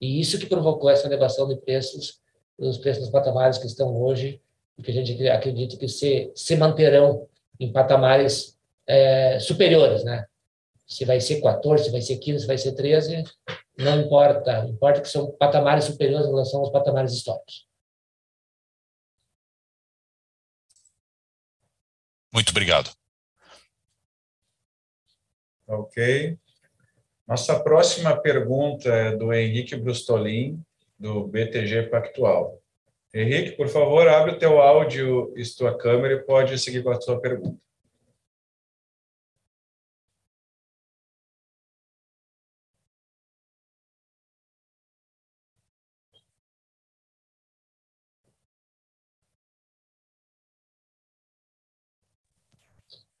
B: E isso que provocou essa elevação de preços, os preços nos patamares que estão hoje, que a gente acredita que se, se manterão em patamares é, superiores, né? Se vai ser 14, se vai ser 15, se vai ser 13, não importa. Importa que são patamares superiores em relação aos patamares históricos.
F: Muito obrigado.
A: Ok. Nossa próxima pergunta é do Henrique Brustolin, do BTG Pactual. Henrique, por favor, abre o teu áudio e tua câmera e pode seguir com a sua pergunta.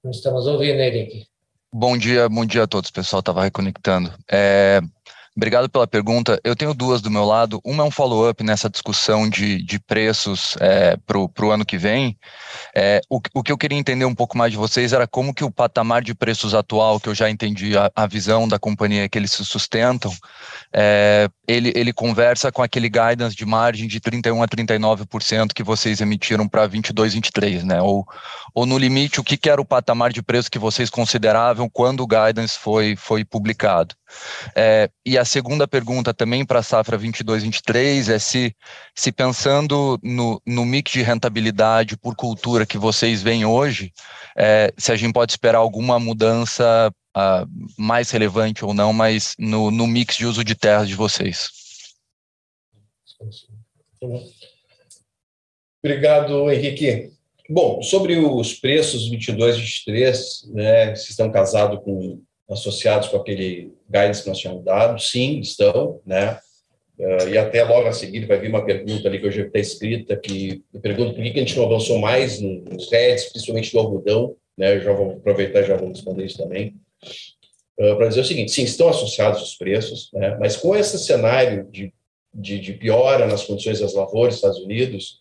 B: Não estamos ouvindo, Henrique.
G: Bom dia, bom dia a todos, pessoal. Estava reconectando. É, Obrigado pela pergunta. Eu tenho duas do meu lado. Uma é um follow-up nessa discussão de, de preços é, para o ano que vem. É, o, o, que eu queria entender um pouco mais de vocês era como que o patamar de preços atual, que eu já entendi a, a visão da companhia que eles se sustentam, é, ele, ele conversa com aquele guidance de margem de 31% a 39% que vocês emitiram para 22, 23, né? Ou, ou no limite, o que, que era o patamar de preço que vocês consideravam quando o guidance foi, foi publicado? É, e a segunda pergunta também para a safra 22-23 é se, se pensando no, no mix de rentabilidade por cultura que vocês veem hoje, é, se a gente pode esperar alguma mudança uh, mais relevante ou não, mas no, no mix de uso de terra de vocês.
C: Obrigado, Henrique. Bom, sobre os preços 22 e 23, né, se estão casados com associados com aquele guidance que nós tínhamos dado? Sim, estão, né? Uh, e até logo a seguir vai vir uma pergunta ali que eu já está escrita, que eu pergunto por que, a gente não avançou mais nos REDs, principalmente do algodão, né? Eu já vou aproveitar já vou responder isso também. Uh, Para dizer o seguinte, sim, estão associados os preços, né? mas com esse cenário de, de, de piora nas condições das lavouras nos Estados Unidos,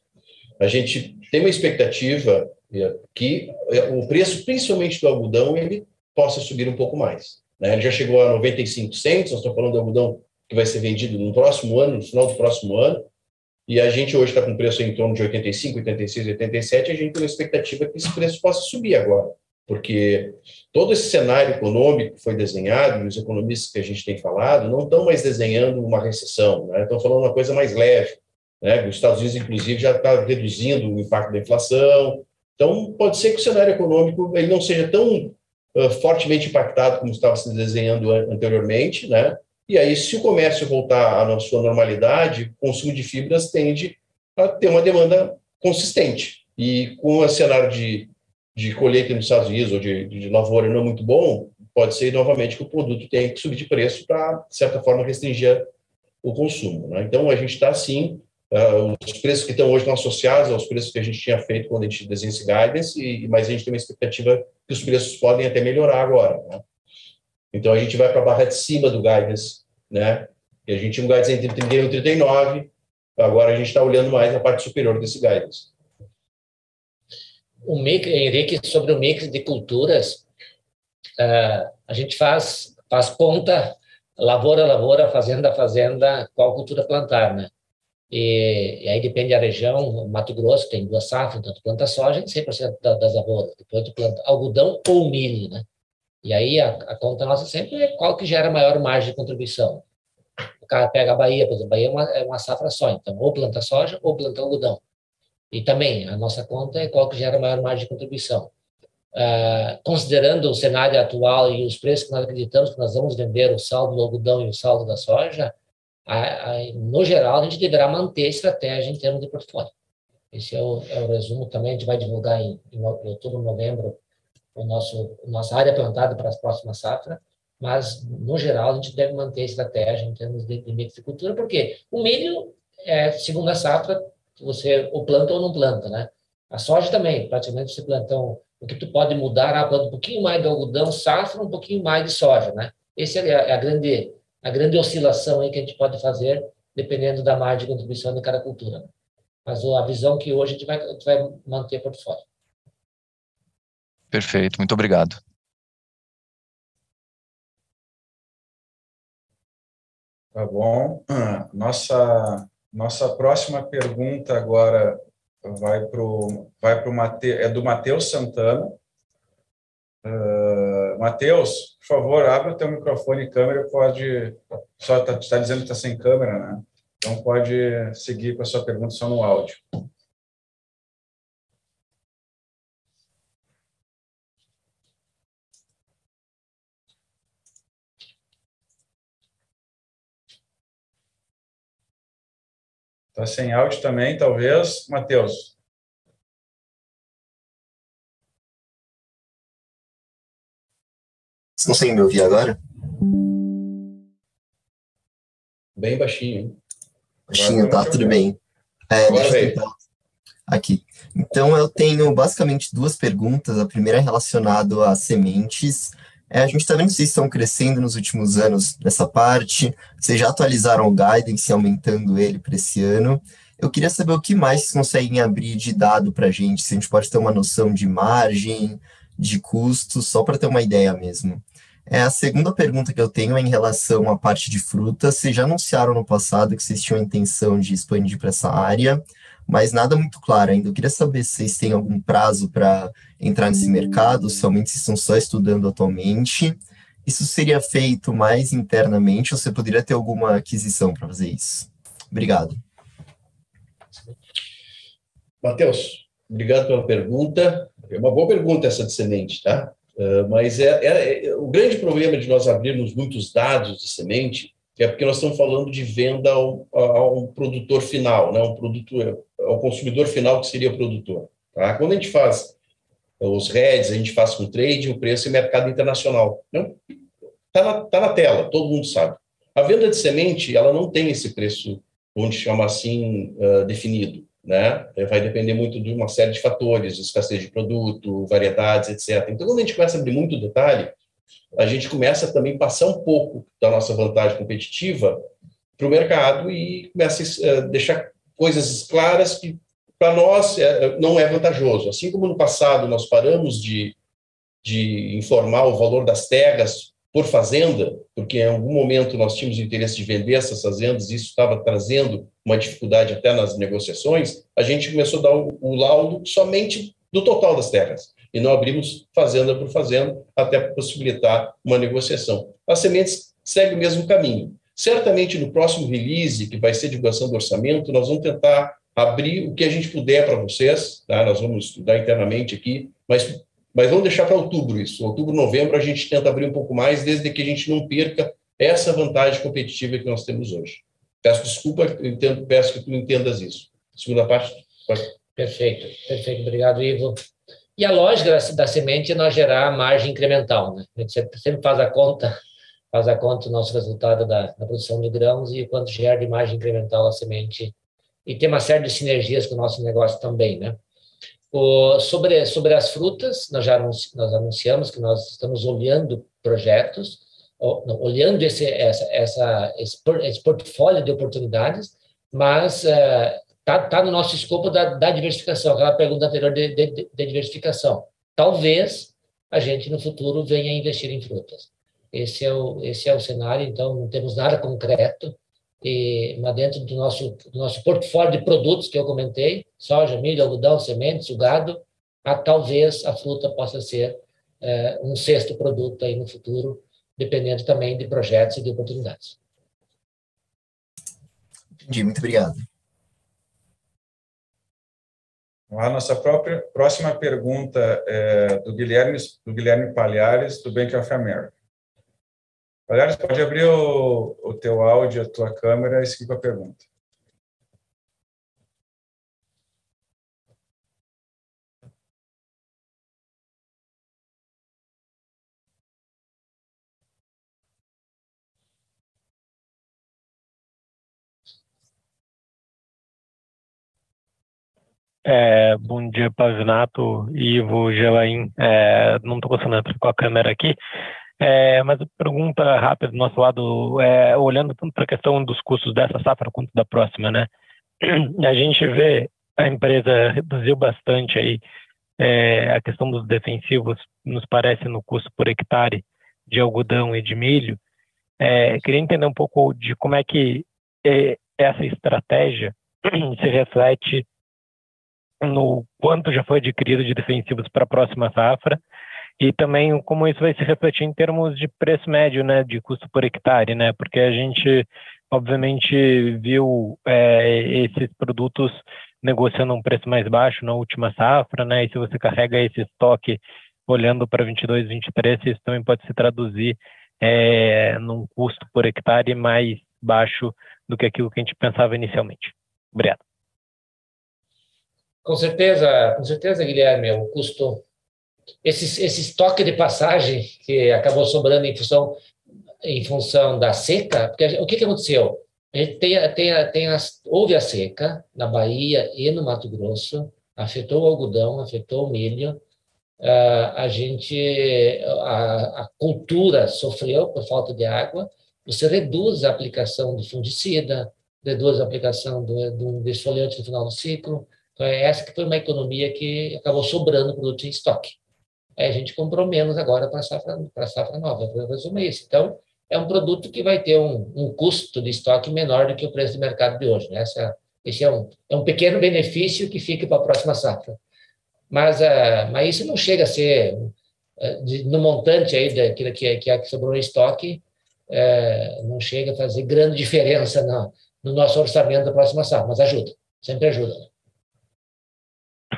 C: a gente tem uma expectativa é, que o preço, principalmente do algodão, ele possa subir um pouco mais. Né? Ele já chegou a 95 centos, nós estamos falando de algodão que vai ser vendido no próximo ano, no final do próximo ano, e a gente hoje está com preço em torno de 85, 86, 87, e a gente tem uma expectativa que esse preço possa subir agora, porque todo esse cenário econômico que foi desenhado, e os economistas que a gente tem falado, não estão mais desenhando uma recessão, né? estão falando uma coisa mais leve. Né? Os Estados Unidos, inclusive, já está reduzindo o impacto da inflação, então pode ser que o cenário econômico ele não seja tão fortemente impactado, como estava se desenhando anteriormente, né? E aí, se o comércio voltar à sua normalidade, o consumo de fibras tende a ter uma demanda consistente. E com o cenário de, de colheita nos Estados Unidos ou de, de lavoura não muito bom, pode ser novamente que o produto tenha que subir de preço para, de certa forma, restringir o consumo. Né? Então, a gente está, sim, Uh, os preços que estão hoje estão associados aos preços que a gente tinha feito quando a gente desenha esse guidance, e, mas a gente tem uma expectativa que os preços podem até melhorar agora. Né? Então, a gente vai para a barra de cima do guidance, né? E a gente tinha um guidance entre 31 e 39, agora a gente está olhando mais a parte superior desse guidance.
B: O mix, Henrique, sobre o mix de culturas, uh, a gente faz, faz conta, lavoura, lavoura, fazenda, fazenda, qual cultura plantar, né? E, e, aí depende da região, Mato Grosso tem duas safras, tu planta soja em 100% das lavouras, depois tu planta algodão ou milho, né? E aí a, a, conta nossa sempre é qual que gera maior margem de contribuição. O cara pega a Bahia, por exemplo, a Bahia é uma, é uma safra só, então ou planta soja ou planta algodão. E também a nossa conta é qual que gera maior margem de contribuição. Uh, considerando o cenário atual e os preços que nós acreditamos que nós vamos vender o saldo do algodão e o saldo da soja, no geral, a gente deverá manter a estratégia em termos de portfólio. Esse é o, é o resumo também, a gente vai divulgar em, em outubro, novembro, o nosso nossa área plantada para as próximas safras, mas, no geral, a gente deve manter a estratégia em termos de, de porque o milho é segunda safra, você o planta ou não planta, né? A soja também, praticamente você planta um, o que tu pode mudar, ah, planta um pouquinho mais de algodão, safra, um pouquinho mais de soja, né? Esse é a, é a grande a grande oscilação aí que a gente pode fazer dependendo da margem de contribuição de cada cultura. Mas a visão que hoje a gente vai, a gente vai manter portfólio.
G: Perfeito, muito obrigado.
A: Tá bom. Nossa, nossa próxima pergunta agora vai para o vai pro Mate, é do Matheus Santana. Uh, Matheus, por favor, abre o teu microfone e câmera, pode... Só está tá dizendo que está sem câmera, né? Então pode seguir com a sua pergunta só no áudio. Está sem áudio também, talvez. Matheus.
H: Vocês conseguem me ouvir agora?
C: Bem baixinho. Hein?
H: Baixinho, tá, tudo bem. É, deixa eu tentar. Aqui. Então, eu tenho basicamente duas perguntas. A primeira é relacionada a sementes. É, a gente está vendo que vocês estão crescendo nos últimos anos nessa parte. Vocês já atualizaram o guidance, aumentando ele para esse ano. Eu queria saber o que mais vocês conseguem abrir de dado para a gente, se a gente pode ter uma noção de margem, de custo, só para ter uma ideia mesmo. É, a segunda pergunta que eu tenho é em relação à parte de frutas. Vocês já anunciaram no passado que vocês tinham a intenção de expandir para essa área, mas nada muito claro ainda. Eu queria saber se vocês têm algum prazo para entrar nesse mercado, se somente vocês estão só estudando atualmente. Isso seria feito mais internamente ou você poderia ter alguma aquisição para fazer isso? Obrigado.
C: Matheus, obrigado pela pergunta. É uma boa pergunta essa de semente, tá? Uh, mas é, é, é, o grande problema de nós abrirmos muitos dados de semente é porque nós estamos falando de venda ao, ao produtor final, né? um produtor, ao consumidor final que seria o produtor. Tá? Quando a gente faz os REDs, a gente faz com trade, o preço é mercado internacional. Está na, tá na tela, todo mundo sabe. A venda de semente, ela não tem esse preço, vamos chamar assim, uh, definido né? Vai depender muito de uma série de fatores, escassez de produto, variedades, etc. Então, quando a gente começa a abrir muito detalhe, a gente começa também a passar um pouco da nossa vantagem competitiva para o mercado e começa a eh, deixar coisas claras que para nós eh, não é vantajoso. Assim como no passado nós paramos de, de informar o valor das terras por fazenda, porque em algum momento nós tínhamos interesse de vender essas fazendas, e isso estava trazendo uma dificuldade até nas negociações, a gente começou a dar o, o laudo somente do total das terras, e não abrimos fazenda por fazenda, até possibilitar uma negociação. As sementes seguem o mesmo caminho. Certamente no próximo release, que vai ser divulgação do orçamento, nós vamos tentar abrir o que a gente puder para vocês, tá? nós vamos estudar internamente aqui, mas mas vamos deixar para outubro isso. Outubro, novembro, a gente tenta abrir um pouco mais, desde que a gente não perca essa vantagem competitiva que nós temos hoje. Peço desculpa, entendo, peço que tu entendas isso. Segunda parte. Pode.
B: Perfeito, perfeito. Obrigado, Ivo. E a lógica da, da semente é nós gerar margem incremental. Né? A gente sempre, faz a conta, faz a conta do nosso resultado da, da produção de grãos e quanto gera de margem incremental a semente. E tem uma série de sinergias com o nosso negócio também, né? O, sobre, sobre as frutas, nós já anunci, nós anunciamos que nós estamos olhando projetos, olhando esse, essa, essa, esse, esse portfólio de oportunidades, mas está uh, tá no nosso escopo da, da diversificação, aquela pergunta anterior de, de, de diversificação. Talvez a gente no futuro venha investir em frutas. Esse é o, esse é o cenário, então não temos nada concreto, e, mas dentro do nosso, do nosso portfólio de produtos que eu comentei, soja, milho, algodão, sementes, o gado, a, talvez a fruta possa ser é, um sexto produto aí no futuro, dependendo também de projetos e de oportunidades.
H: Entendi, muito obrigado.
A: A nossa própria, próxima pergunta é do Guilherme, do Guilherme Palhares, do Bank of America. Aliás, pode abrir o, o teu áudio, a tua câmera e seguir com a pergunta.
I: É, bom dia, Pavinato, Ivo, Gelaim. É, não estou conseguindo abrir com a câmera aqui, é, mas pergunta rápida do nosso lado, é, olhando tanto para a questão dos custos dessa safra quanto da próxima, né? A gente vê a empresa reduziu bastante aí é, a questão dos defensivos, nos parece no custo por hectare de algodão e de milho. É, queria entender um pouco de como é que é, essa estratégia se reflete no quanto já foi adquirido de defensivos para a próxima safra e também como isso vai se refletir em termos de preço médio, né, de custo por hectare, né, porque a gente obviamente viu é, esses produtos negociando um preço mais baixo na última safra, né, e se você carrega esse estoque olhando para 22, 23, isso também pode se traduzir é, num custo por hectare mais baixo do que aquilo que a gente pensava inicialmente. Obrigado.
B: Com certeza, com certeza, Guilherme, o custo, esse, esse estoque de passagem que acabou sobrando em função, em função da seca, porque o que, que aconteceu? A gente tem, tem, tem as, houve a seca na Bahia e no Mato Grosso, afetou o algodão, afetou o milho, uh, a gente, a, a cultura sofreu por falta de água, você reduz a aplicação de fungicida, reduz a aplicação do, do desfoliante no final do ciclo, então, é essa que foi uma economia que acabou sobrando produto em estoque. Aí a gente comprou menos agora para a safra, safra nova, para resumir isso. Então, é um produto que vai ter um, um, custo de estoque menor do que o preço de mercado de hoje. Né? Essa, esse é um, é um pequeno benefício que fica para a próxima safra. Mas, uh, mas isso não chega a ser, uh, de, no montante aí daquilo que, que, que sobrou em estoque, uh, não chega a fazer grande diferença no, no nosso orçamento da próxima safra, mas ajuda, sempre ajuda.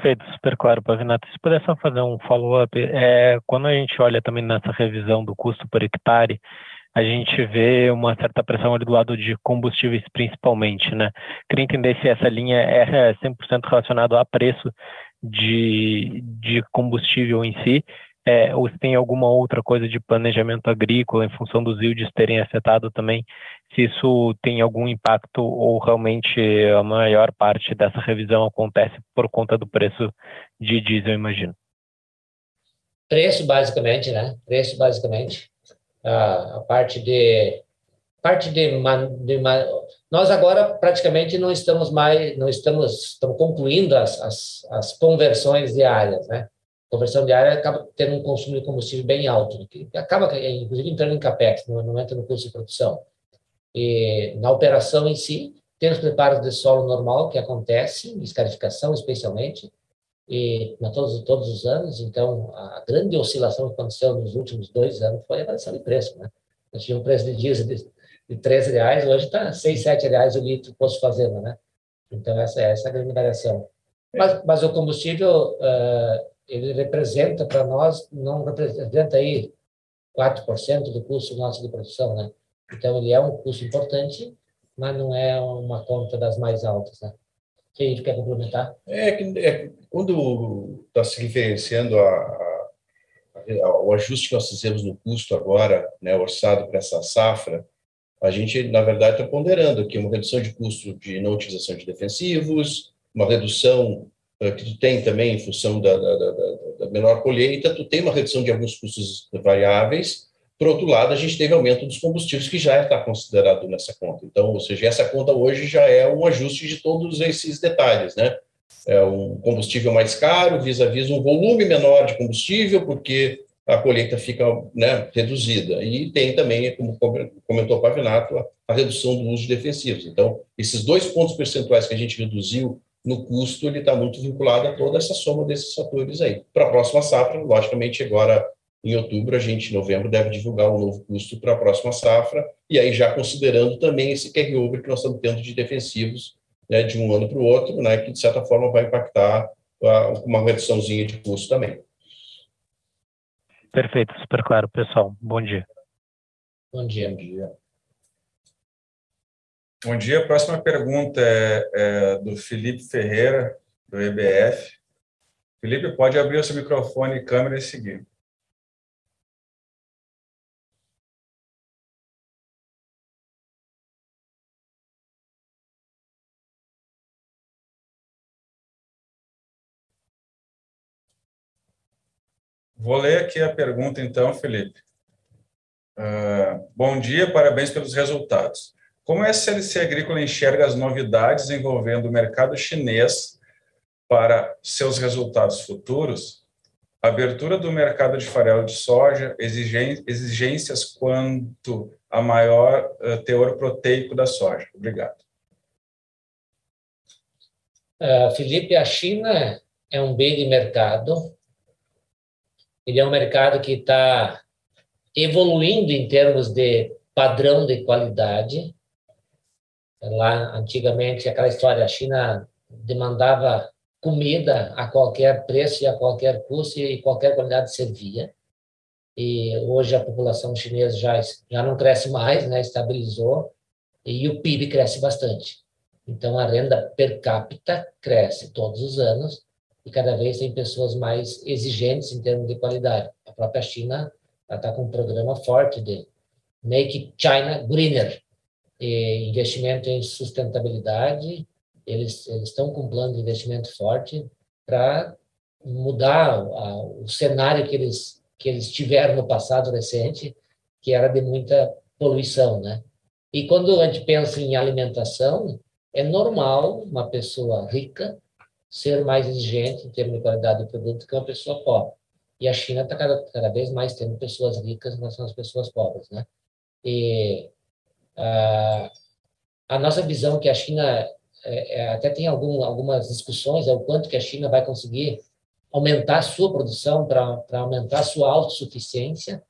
I: Perfeito, super claro, Pavinato. Se puder só fazer um follow-up, é, quando a gente olha também nessa revisão do custo por hectare, a gente vê uma certa pressão ali do lado de combustíveis principalmente, né? Queria entender se essa linha é 100% relacionada a preço de, de combustível em si, é, ou se tem alguma outra coisa de planejamento agrícola em função dos yields terem afetado também, se isso tem algum impacto ou realmente a maior parte dessa revisão acontece por conta do preço de diesel, imagino.
B: Preço, basicamente, né? Preço, basicamente. A, a parte de parte de, de, nós agora praticamente não estamos mais não estamos estamos concluindo as, as, as conversões diárias né conversão diária acaba tendo um consumo de combustível bem alto, que acaba, inclusive, entrando em capex, não entra no custo de produção. E na operação em si, tem os preparos de solo normal que acontece, escarificação especialmente, e na todos, todos os anos, então, a grande oscilação que aconteceu nos últimos dois anos foi a variação de preço, né? Nós tínhamos um preço de diesel de, de 13 reais, hoje está 6, 7 reais o litro posto fazenda, né? Então, essa, essa é a grande variação. Mas, mas o combustível, uh, ele representa para nós, não representa aí 4% do custo nosso de produção, né? Então, ele é um custo importante, mas não é uma conta das mais altas, né? Você quer complementar?
C: É, é quando está se referenciando a, a, a, o ajuste que nós fizemos no custo agora, né, orçado para essa safra, a gente, na verdade, está ponderando aqui uma redução de custo de não utilização de defensivos, uma redução que tu tem também em função da, da, da, da, menor colheita, tu tem uma redução de alguns custos variáveis. Por outro lado, a gente teve aumento dos combustíveis, que já está considerado nessa conta. Então, ou seja, essa conta hoje já é um ajuste de todos esses detalhes, né? É um combustível mais caro, vis-à-vis um volume menor de combustível, porque a colheita fica né, reduzida. E tem também, como comentou o Pavinato, a, a redução do uso de defensivos. Então, esses dois pontos percentuais que a gente reduziu no custo, ele está muito vinculado a toda essa soma desses fatores aí. Para a próxima safra, logicamente, agora em outubro, a gente, em novembro, deve divulgar um novo custo para a próxima safra, e aí já considerando também esse carryover que nós estamos tendo de defensivos né, de um ano para o outro, né, que de certa forma vai impactar uma reduçãozinha de custo também.
I: Perfeito, super claro, pessoal. Bom dia.
B: Bom dia.
C: Bom dia.
A: Bom dia. A próxima pergunta é, é, do Felipe Ferreira, do EBF. Felipe, pode abrir o seu microfone e câmera e seguir. Vou ler aqui a pergunta, então, Felipe. Uh, bom dia, parabéns pelos resultados. Como a SLC Agrícola enxerga as novidades envolvendo o mercado chinês para seus resultados futuros? Abertura do mercado de farelo de soja, exigências quanto a maior eh, teor proteico da soja. Obrigado.
B: Uh, Felipe, a China é um bem de mercado. Ele é um mercado que está evoluindo em termos de padrão de qualidade. Lá, antigamente, aquela história, a China demandava comida a qualquer preço e a qualquer custo e qualquer qualidade servia. E hoje a população chinesa já, já não cresce mais, né, estabilizou, e o PIB cresce bastante. Então, a renda per capita cresce todos os anos e cada vez tem pessoas mais exigentes em termos de qualidade. A própria China está com um programa forte de Make China Greener, investimento em sustentabilidade, eles, eles estão com um plano de investimento forte para mudar a, o cenário que eles, que eles tiveram no passado recente, que era de muita poluição, né? E quando a gente pensa em alimentação, é normal uma pessoa rica ser mais exigente em termos de qualidade do produto que uma pessoa pobre. E a China está cada, cada vez mais tendo pessoas ricas em relação às pessoas pobres, né? E a, a nossa visão que a China é, é, até tem algum, algumas discussões é o quanto que a China vai conseguir aumentar sua produção para aumentar sua autossuficiência.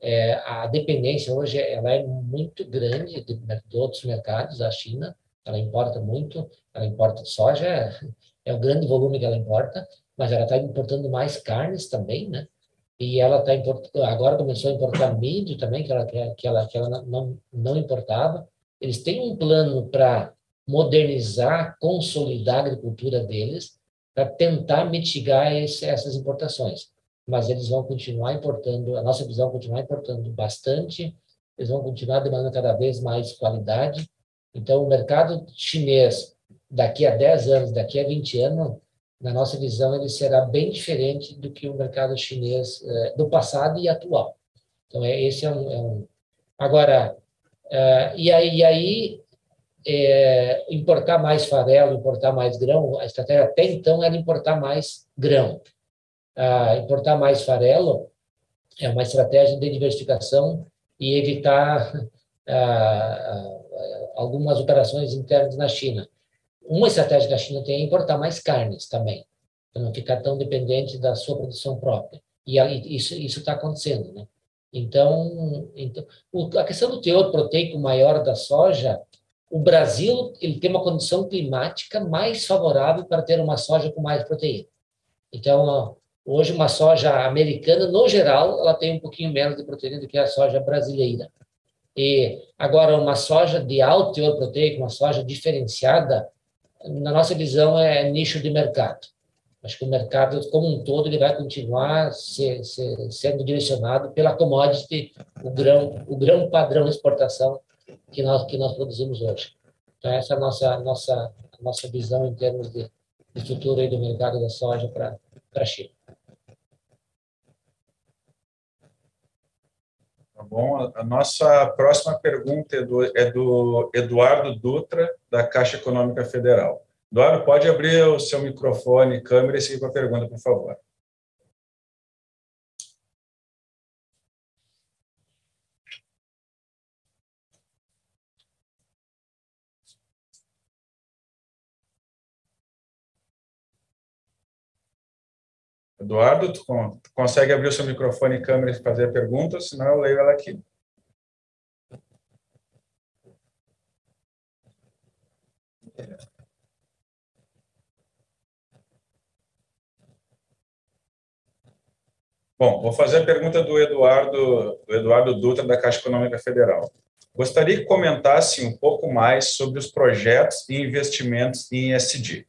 B: É, a dependência hoje ela é muito grande de, de, outros mercados. A China ela importa muito, ela importa soja, é, é o grande volume que ela importa, mas ela está importando mais carnes também, né? E ela está agora começou a importar milho também, que ela, que ela, que ela não, não importava. Eles têm um plano para modernizar, consolidar a agricultura deles, para tentar mitigar esse, essas importações. Mas eles vão continuar importando, a nossa visão é continuar importando bastante, eles vão continuar demandando cada vez mais qualidade. Então, o mercado chinês, daqui a 10 anos, daqui a 20 anos, na nossa visão, ele será bem diferente do que o mercado chinês eh, do passado e atual. Então, é, esse é um. É um... Agora, uh, e aí, e aí é, importar mais farelo, importar mais grão, a estratégia até então era importar mais grão. Importar mais farelo é uma estratégia de diversificação e evitar algumas operações internas na China. Uma estratégia que a China tem é importar mais carnes também, para não ficar tão dependente da sua produção própria. E isso isso está acontecendo, né? Então, então a questão do teor proteico maior da soja, o Brasil ele tem uma condição climática mais favorável para ter uma soja com mais proteína. Então, hoje uma soja americana, no geral, ela tem um pouquinho menos de proteína do que a soja brasileira. E agora uma soja de alto teor proteico, uma soja diferenciada, na nossa visão, é nicho de mercado. Acho que o mercado, como um todo, ele vai continuar se, se, sendo direcionado pela commodity, o grão, o grão padrão de exportação que nós, que nós produzimos hoje. Então, essa é a nossa, nossa, nossa visão em termos de, de futuro aí do mercado da soja para a China.
A: Tá bom? A nossa próxima pergunta é do, é do Eduardo Dutra, da Caixa Econômica Federal. Eduardo, pode abrir o seu microfone câmera e seguir com a pergunta, por favor. Eduardo, tu, consegue abrir o seu microfone e câmera e fazer a pergunta, senão eu leio ela aqui. Bom, vou fazer a pergunta do Eduardo, do Eduardo Dutra, da Caixa Econômica Federal. Gostaria que comentasse um pouco mais sobre os projetos e investimentos em ESG.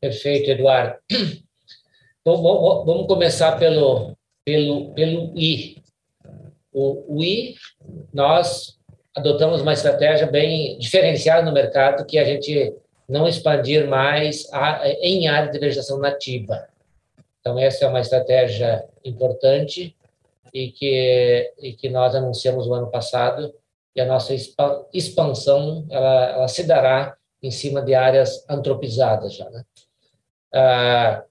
B: Perfeito, Eduardo. Então, vamos começar pelo, pelo, pelo I. O, o I, nós adotamos uma estratégia bem diferenciada no mercado, que a gente não expandir mais a, em área de vegetação nativa. Então, essa é uma estratégia importante e que, e que nós anunciamos o ano passado, e a nossa expansão ela, ela se dará em cima de áreas antropizadas já. Né? Ah,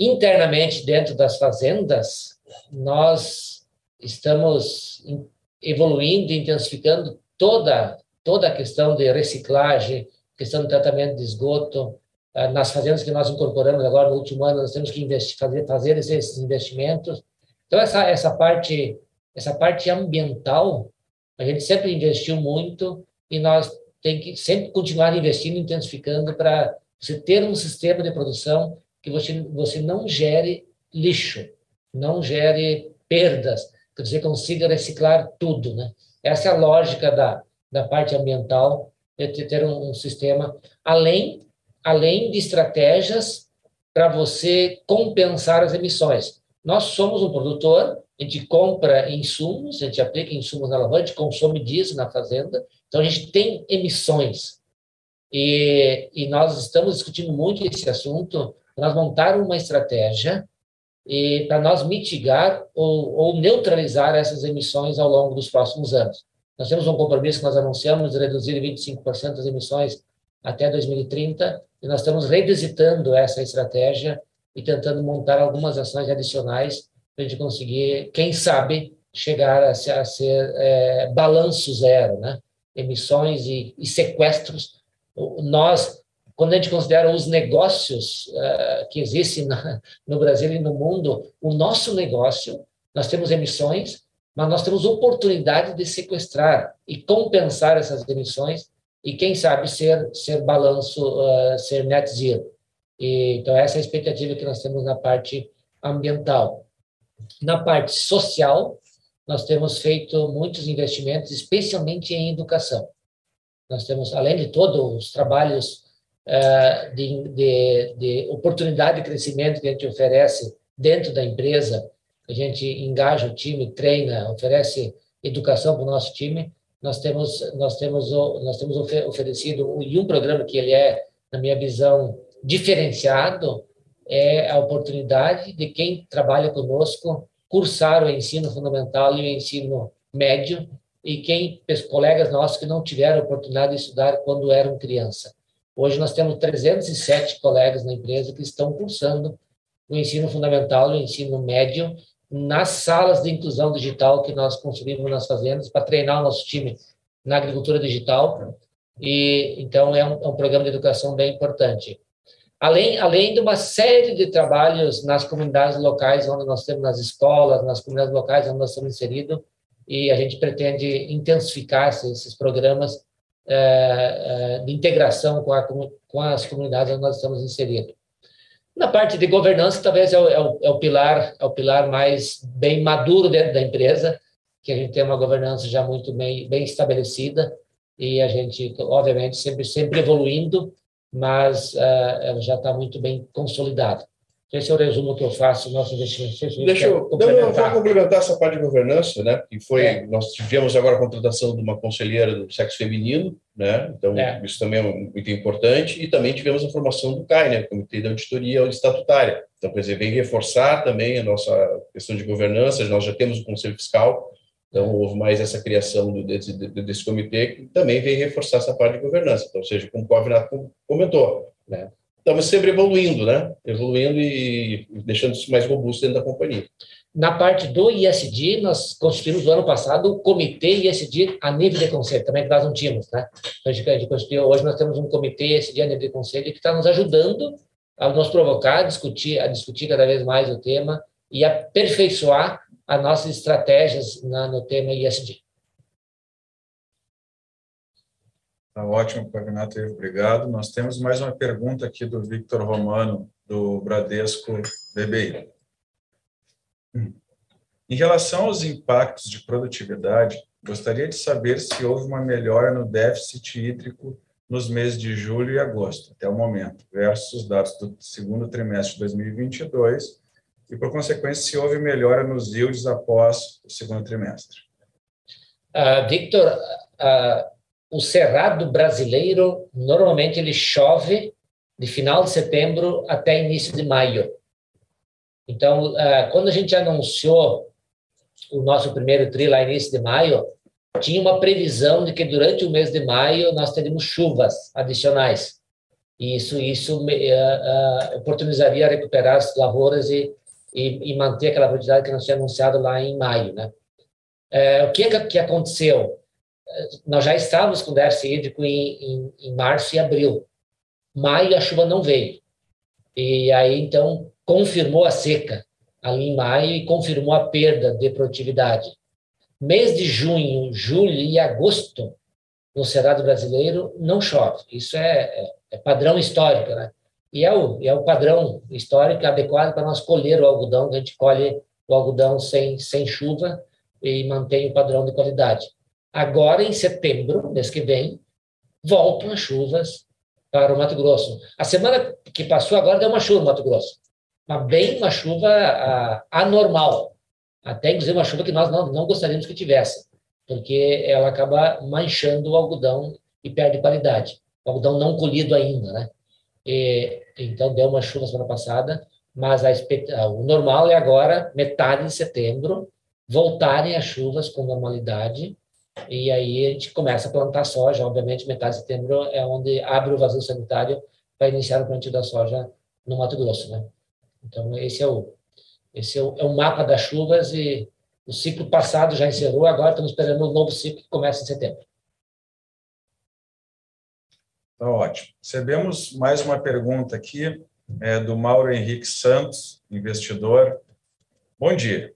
B: internamente dentro das fazendas, nós estamos evoluindo, intensificando toda toda a questão de reciclagem, questão de tratamento de esgoto, ah, nas fazendas que nós incorporamos agora no último ano, nós temos que investir, fazer, fazer esses investimentos. Então essa essa parte essa parte ambiental a gente sempre investiu muito e nós tem que sempre continuar investindo, intensificando para você ter um sistema de produção que você, você não gere lixo, não gere perdas, que você consiga reciclar tudo. Né? Essa é a lógica da, da parte ambiental de ter um, um sistema, além, além de estratégias para você compensar as emissões. Nós somos um produtor, a gente compra insumos, a gente aplica insumos na lavoura, a gente consome diesel na fazenda, então a gente tem emissões. E, e nós estamos discutindo muito esse assunto, nós montar uma estratégia para nós mitigar ou, ou, neutralizar essas emissões ao longo dos próximos anos. Nós temos um compromisso que nós anunciamos de reduzir 25% das emissões até 2030 e nós estamos revisitando essa estratégia e tentando montar algumas ações adicionais para a gente conseguir, quem sabe, chegar a ser, a ser é, balanço zero, né? Emissões e, e sequestros. Nós quando a gente considera os negócios uh, que existem na, no Brasil e no mundo, o nosso negócio, nós temos emissões, mas nós temos oportunidade de sequestrar e compensar essas emissões e, quem sabe, ser, ser balanço, uh, ser net zero. E, então, essa é a expectativa que nós temos na parte ambiental. Na parte social, nós temos feito muitos investimentos, especialmente em educação. Nós temos, além de todos os trabalhos de, de, de, oportunidade de crescimento que a gente oferece dentro da empresa, a gente engaja o time, treina, oferece educação para o nosso time. Nós temos nós temos nós temos oferecido e um programa que ele é, na minha visão, diferenciado é a oportunidade de quem trabalha conosco cursar o ensino fundamental e o ensino médio e quem colegas nossos que não tiveram oportunidade de estudar quando eram criança. Hoje nós temos 307 colegas na empresa que estão cursando o ensino fundamental e o ensino médio nas salas de inclusão digital que nós construímos nas fazendas para treinar o nosso time na agricultura digital. E então é um, é um programa de educação bem importante. Além, além de uma série de trabalhos nas comunidades locais, onde nós temos nas escolas, nas comunidades locais onde nós estamos inseridos, e a gente pretende intensificar esses, esses programas de integração com, a, com, as comunidades onde nós estamos inseridos. Na parte de governança, talvez é o, é o, é o pilar é o pilar mais bem maduro dentro da empresa, que a gente tem uma governança já muito bem, bem estabelecida e a gente, obviamente, sempre sempre evoluindo, mas uh, ela já está muito bem consolidada. Esse é o resumo que eu faço do nosso investimento.
C: Deixa eu, não, vou complementar essa parte de governança, né? Que foi, é. nós tivemos agora a contratação de uma conselheira do sexo feminino, né? Então, é. isso também é muito importante. E também tivemos a formação do CAI, né? Comitê de Auditoria Estatutária. Então, quer dizer, vem reforçar também a nossa questão de governança. Nós já temos o Conselho Fiscal, então houve mais essa criação do, desse, desse comitê que também vem reforçar essa parte de governança. Então, ou seja, como o Covinato comentou, né? Estamos sempre evoluindo, né? Evoluindo e deixando isso mais robusto dentro da companhia.
B: Na parte do ISD, nós constituímos no ano passado o comitê ISD a nível de conselho, também que nós não tínhamos, né? Então, a gente hoje nós temos um comitê ISD a nível de conselho que está nos ajudando a nos provocar, a discutir, a discutir cada vez mais o tema e aperfeiçoar as nossas estratégias na, no tema ISD.
A: Tá ótimo, Pavinato, obrigado. Nós temos mais uma pergunta aqui do Victor Romano, do Bradesco BBI. Em relação aos impactos de produtividade, gostaria de saber se houve uma melhora no déficit hídrico nos meses de julho e agosto, até o momento, versus os dados do segundo trimestre de 2022, e, por consequência, se houve melhora nos yields após o segundo trimestre.
B: Uh, Victor, uh, o cerrado brasileiro normalmente ele chove de final de setembro até início de maio. Então, ah, quando a gente anunciou o nosso primeiro tri lá início de maio, tinha uma previsão de que durante o mês de maio nós teríamos chuvas adicionais. E isso isso uh, oportunizaria recuperar as lavouras e, e, e, manter aquela produtividade que nós tínhamos anunciado lá em maio, né? Uh, o que que aconteceu? Nós já estávamos com déficit hídrico em, em, em, março e abril. Maio a chuva não veio. E aí, então, confirmou a seca ali em maio e confirmou a perda de produtividade. Mês de junho, julho e agosto, no Cerrado brasileiro, não chove. Isso é, é, é padrão histórico, né? E é o, é o padrão histórico adequado para nós colher o algodão, que a gente colhe o algodão sem, sem chuva e mantém o padrão de qualidade. Agora, em setembro, mês que vem, voltam as chuvas para o Mato Grosso. A semana que passou agora deu uma chuva no Mato Grosso, mas bem uma chuva uh, anormal, até inclusive uma chuva que nós não, não gostaríamos que tivesse, porque ela acaba manchando o algodão e perde qualidade. O algodão não colhido ainda, né? E, então deu uma chuva semana passada, mas a, o normal é agora metade de setembro voltarem as chuvas com normalidade e aí a gente começa a plantar soja. Obviamente, metade de setembro é onde abre o vazio sanitário para iniciar o plantio da soja no Mato Grosso, né? Então esse é o esse é o, é o mapa das chuvas e o ciclo passado já encerrou. Agora estamos esperando um novo ciclo que começa em setembro.
A: Tá ótimo. Recebemos mais uma pergunta aqui é, do Mauro Henrique Santos, investidor. Bom dia.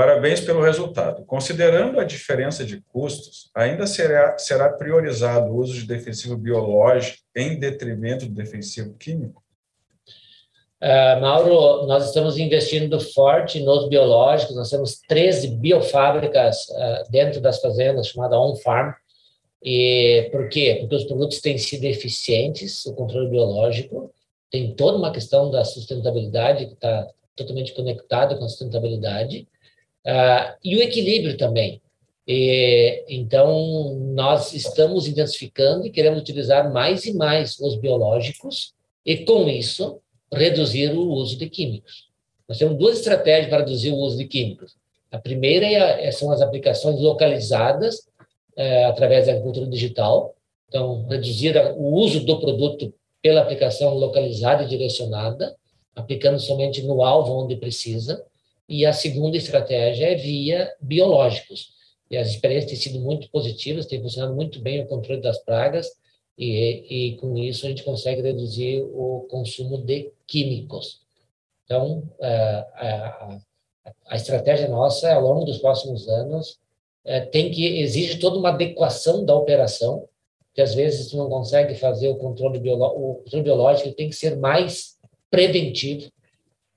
A: Parabéns pelo resultado. Considerando a diferença de custos, ainda será, será priorizado o uso de defensivo biológico em detrimento do defensivo químico?
B: Uh, Mauro, nós estamos investindo forte nos biológicos, nós temos 13 biofábricas uh, dentro das fazendas, chamada on-farm. E por quê? Porque os produtos têm sido eficientes, o controle biológico, tem toda uma questão da sustentabilidade que está totalmente conectada com a sustentabilidade, Uh, e o equilíbrio também. E, então, nós estamos intensificando e queremos utilizar mais e mais os biológicos e, com isso, reduzir o uso de químicos. Nós temos duas estratégias para reduzir o uso de químicos. A primeira é, é, são as aplicações localizadas é, através da agricultura digital. Então, reduzir o uso do produto pela aplicação localizada e direcionada, aplicando somente no alvo onde precisa. E a segunda estratégia é via biológicos. E as experiências têm sido muito positivas, tem funcionado muito bem o controle das pragas, e, e com isso a gente consegue reduzir o consumo de químicos. Então, a, a, a estratégia nossa, ao longo dos próximos anos, é, tem que exige toda uma adequação da operação, que às vezes não consegue fazer o controle, biolo, o controle biológico, tem que ser mais preventivo,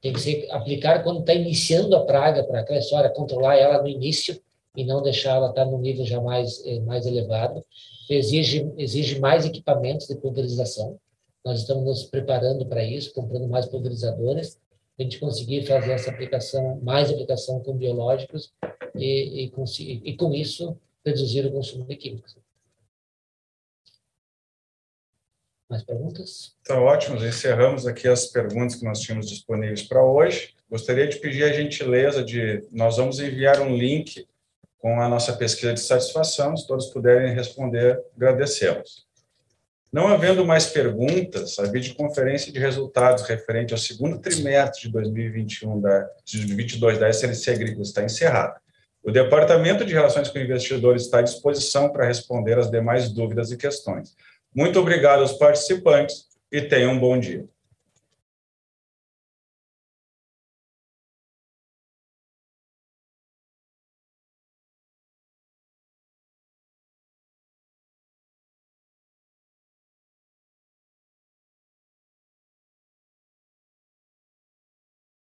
B: tem que ser aplicar quando está iniciando a praga, para aquela história, controlar ela no início e não deixar ela estar tá nível já mais, eh, mais elevado. Exige, exige mais equipamentos de pulverização. Nós estamos nos preparando para isso, comprando mais pulverizadores, a gente conseguir fazer essa aplicação, mais aplicação com biológicos e, e, e com isso reduzir o consumo de químicos. Mais perguntas?
A: Tá ótimo, encerramos aqui as perguntas que nós tínhamos disponíveis para hoje. Gostaria de pedir a gentileza de nós vamos enviar um link com a nossa pesquisa de satisfação, se todos puderem responder, agradecemos. Não havendo mais perguntas, a videoconferência de resultados referente ao segundo trimestre de 2021 da, de 2022 da SLC Agrícola está encerrada. O Departamento de Relações com Investidores está à disposição para responder as demais dúvidas e questões. Muito obrigado aos participantes e tenham um bom dia.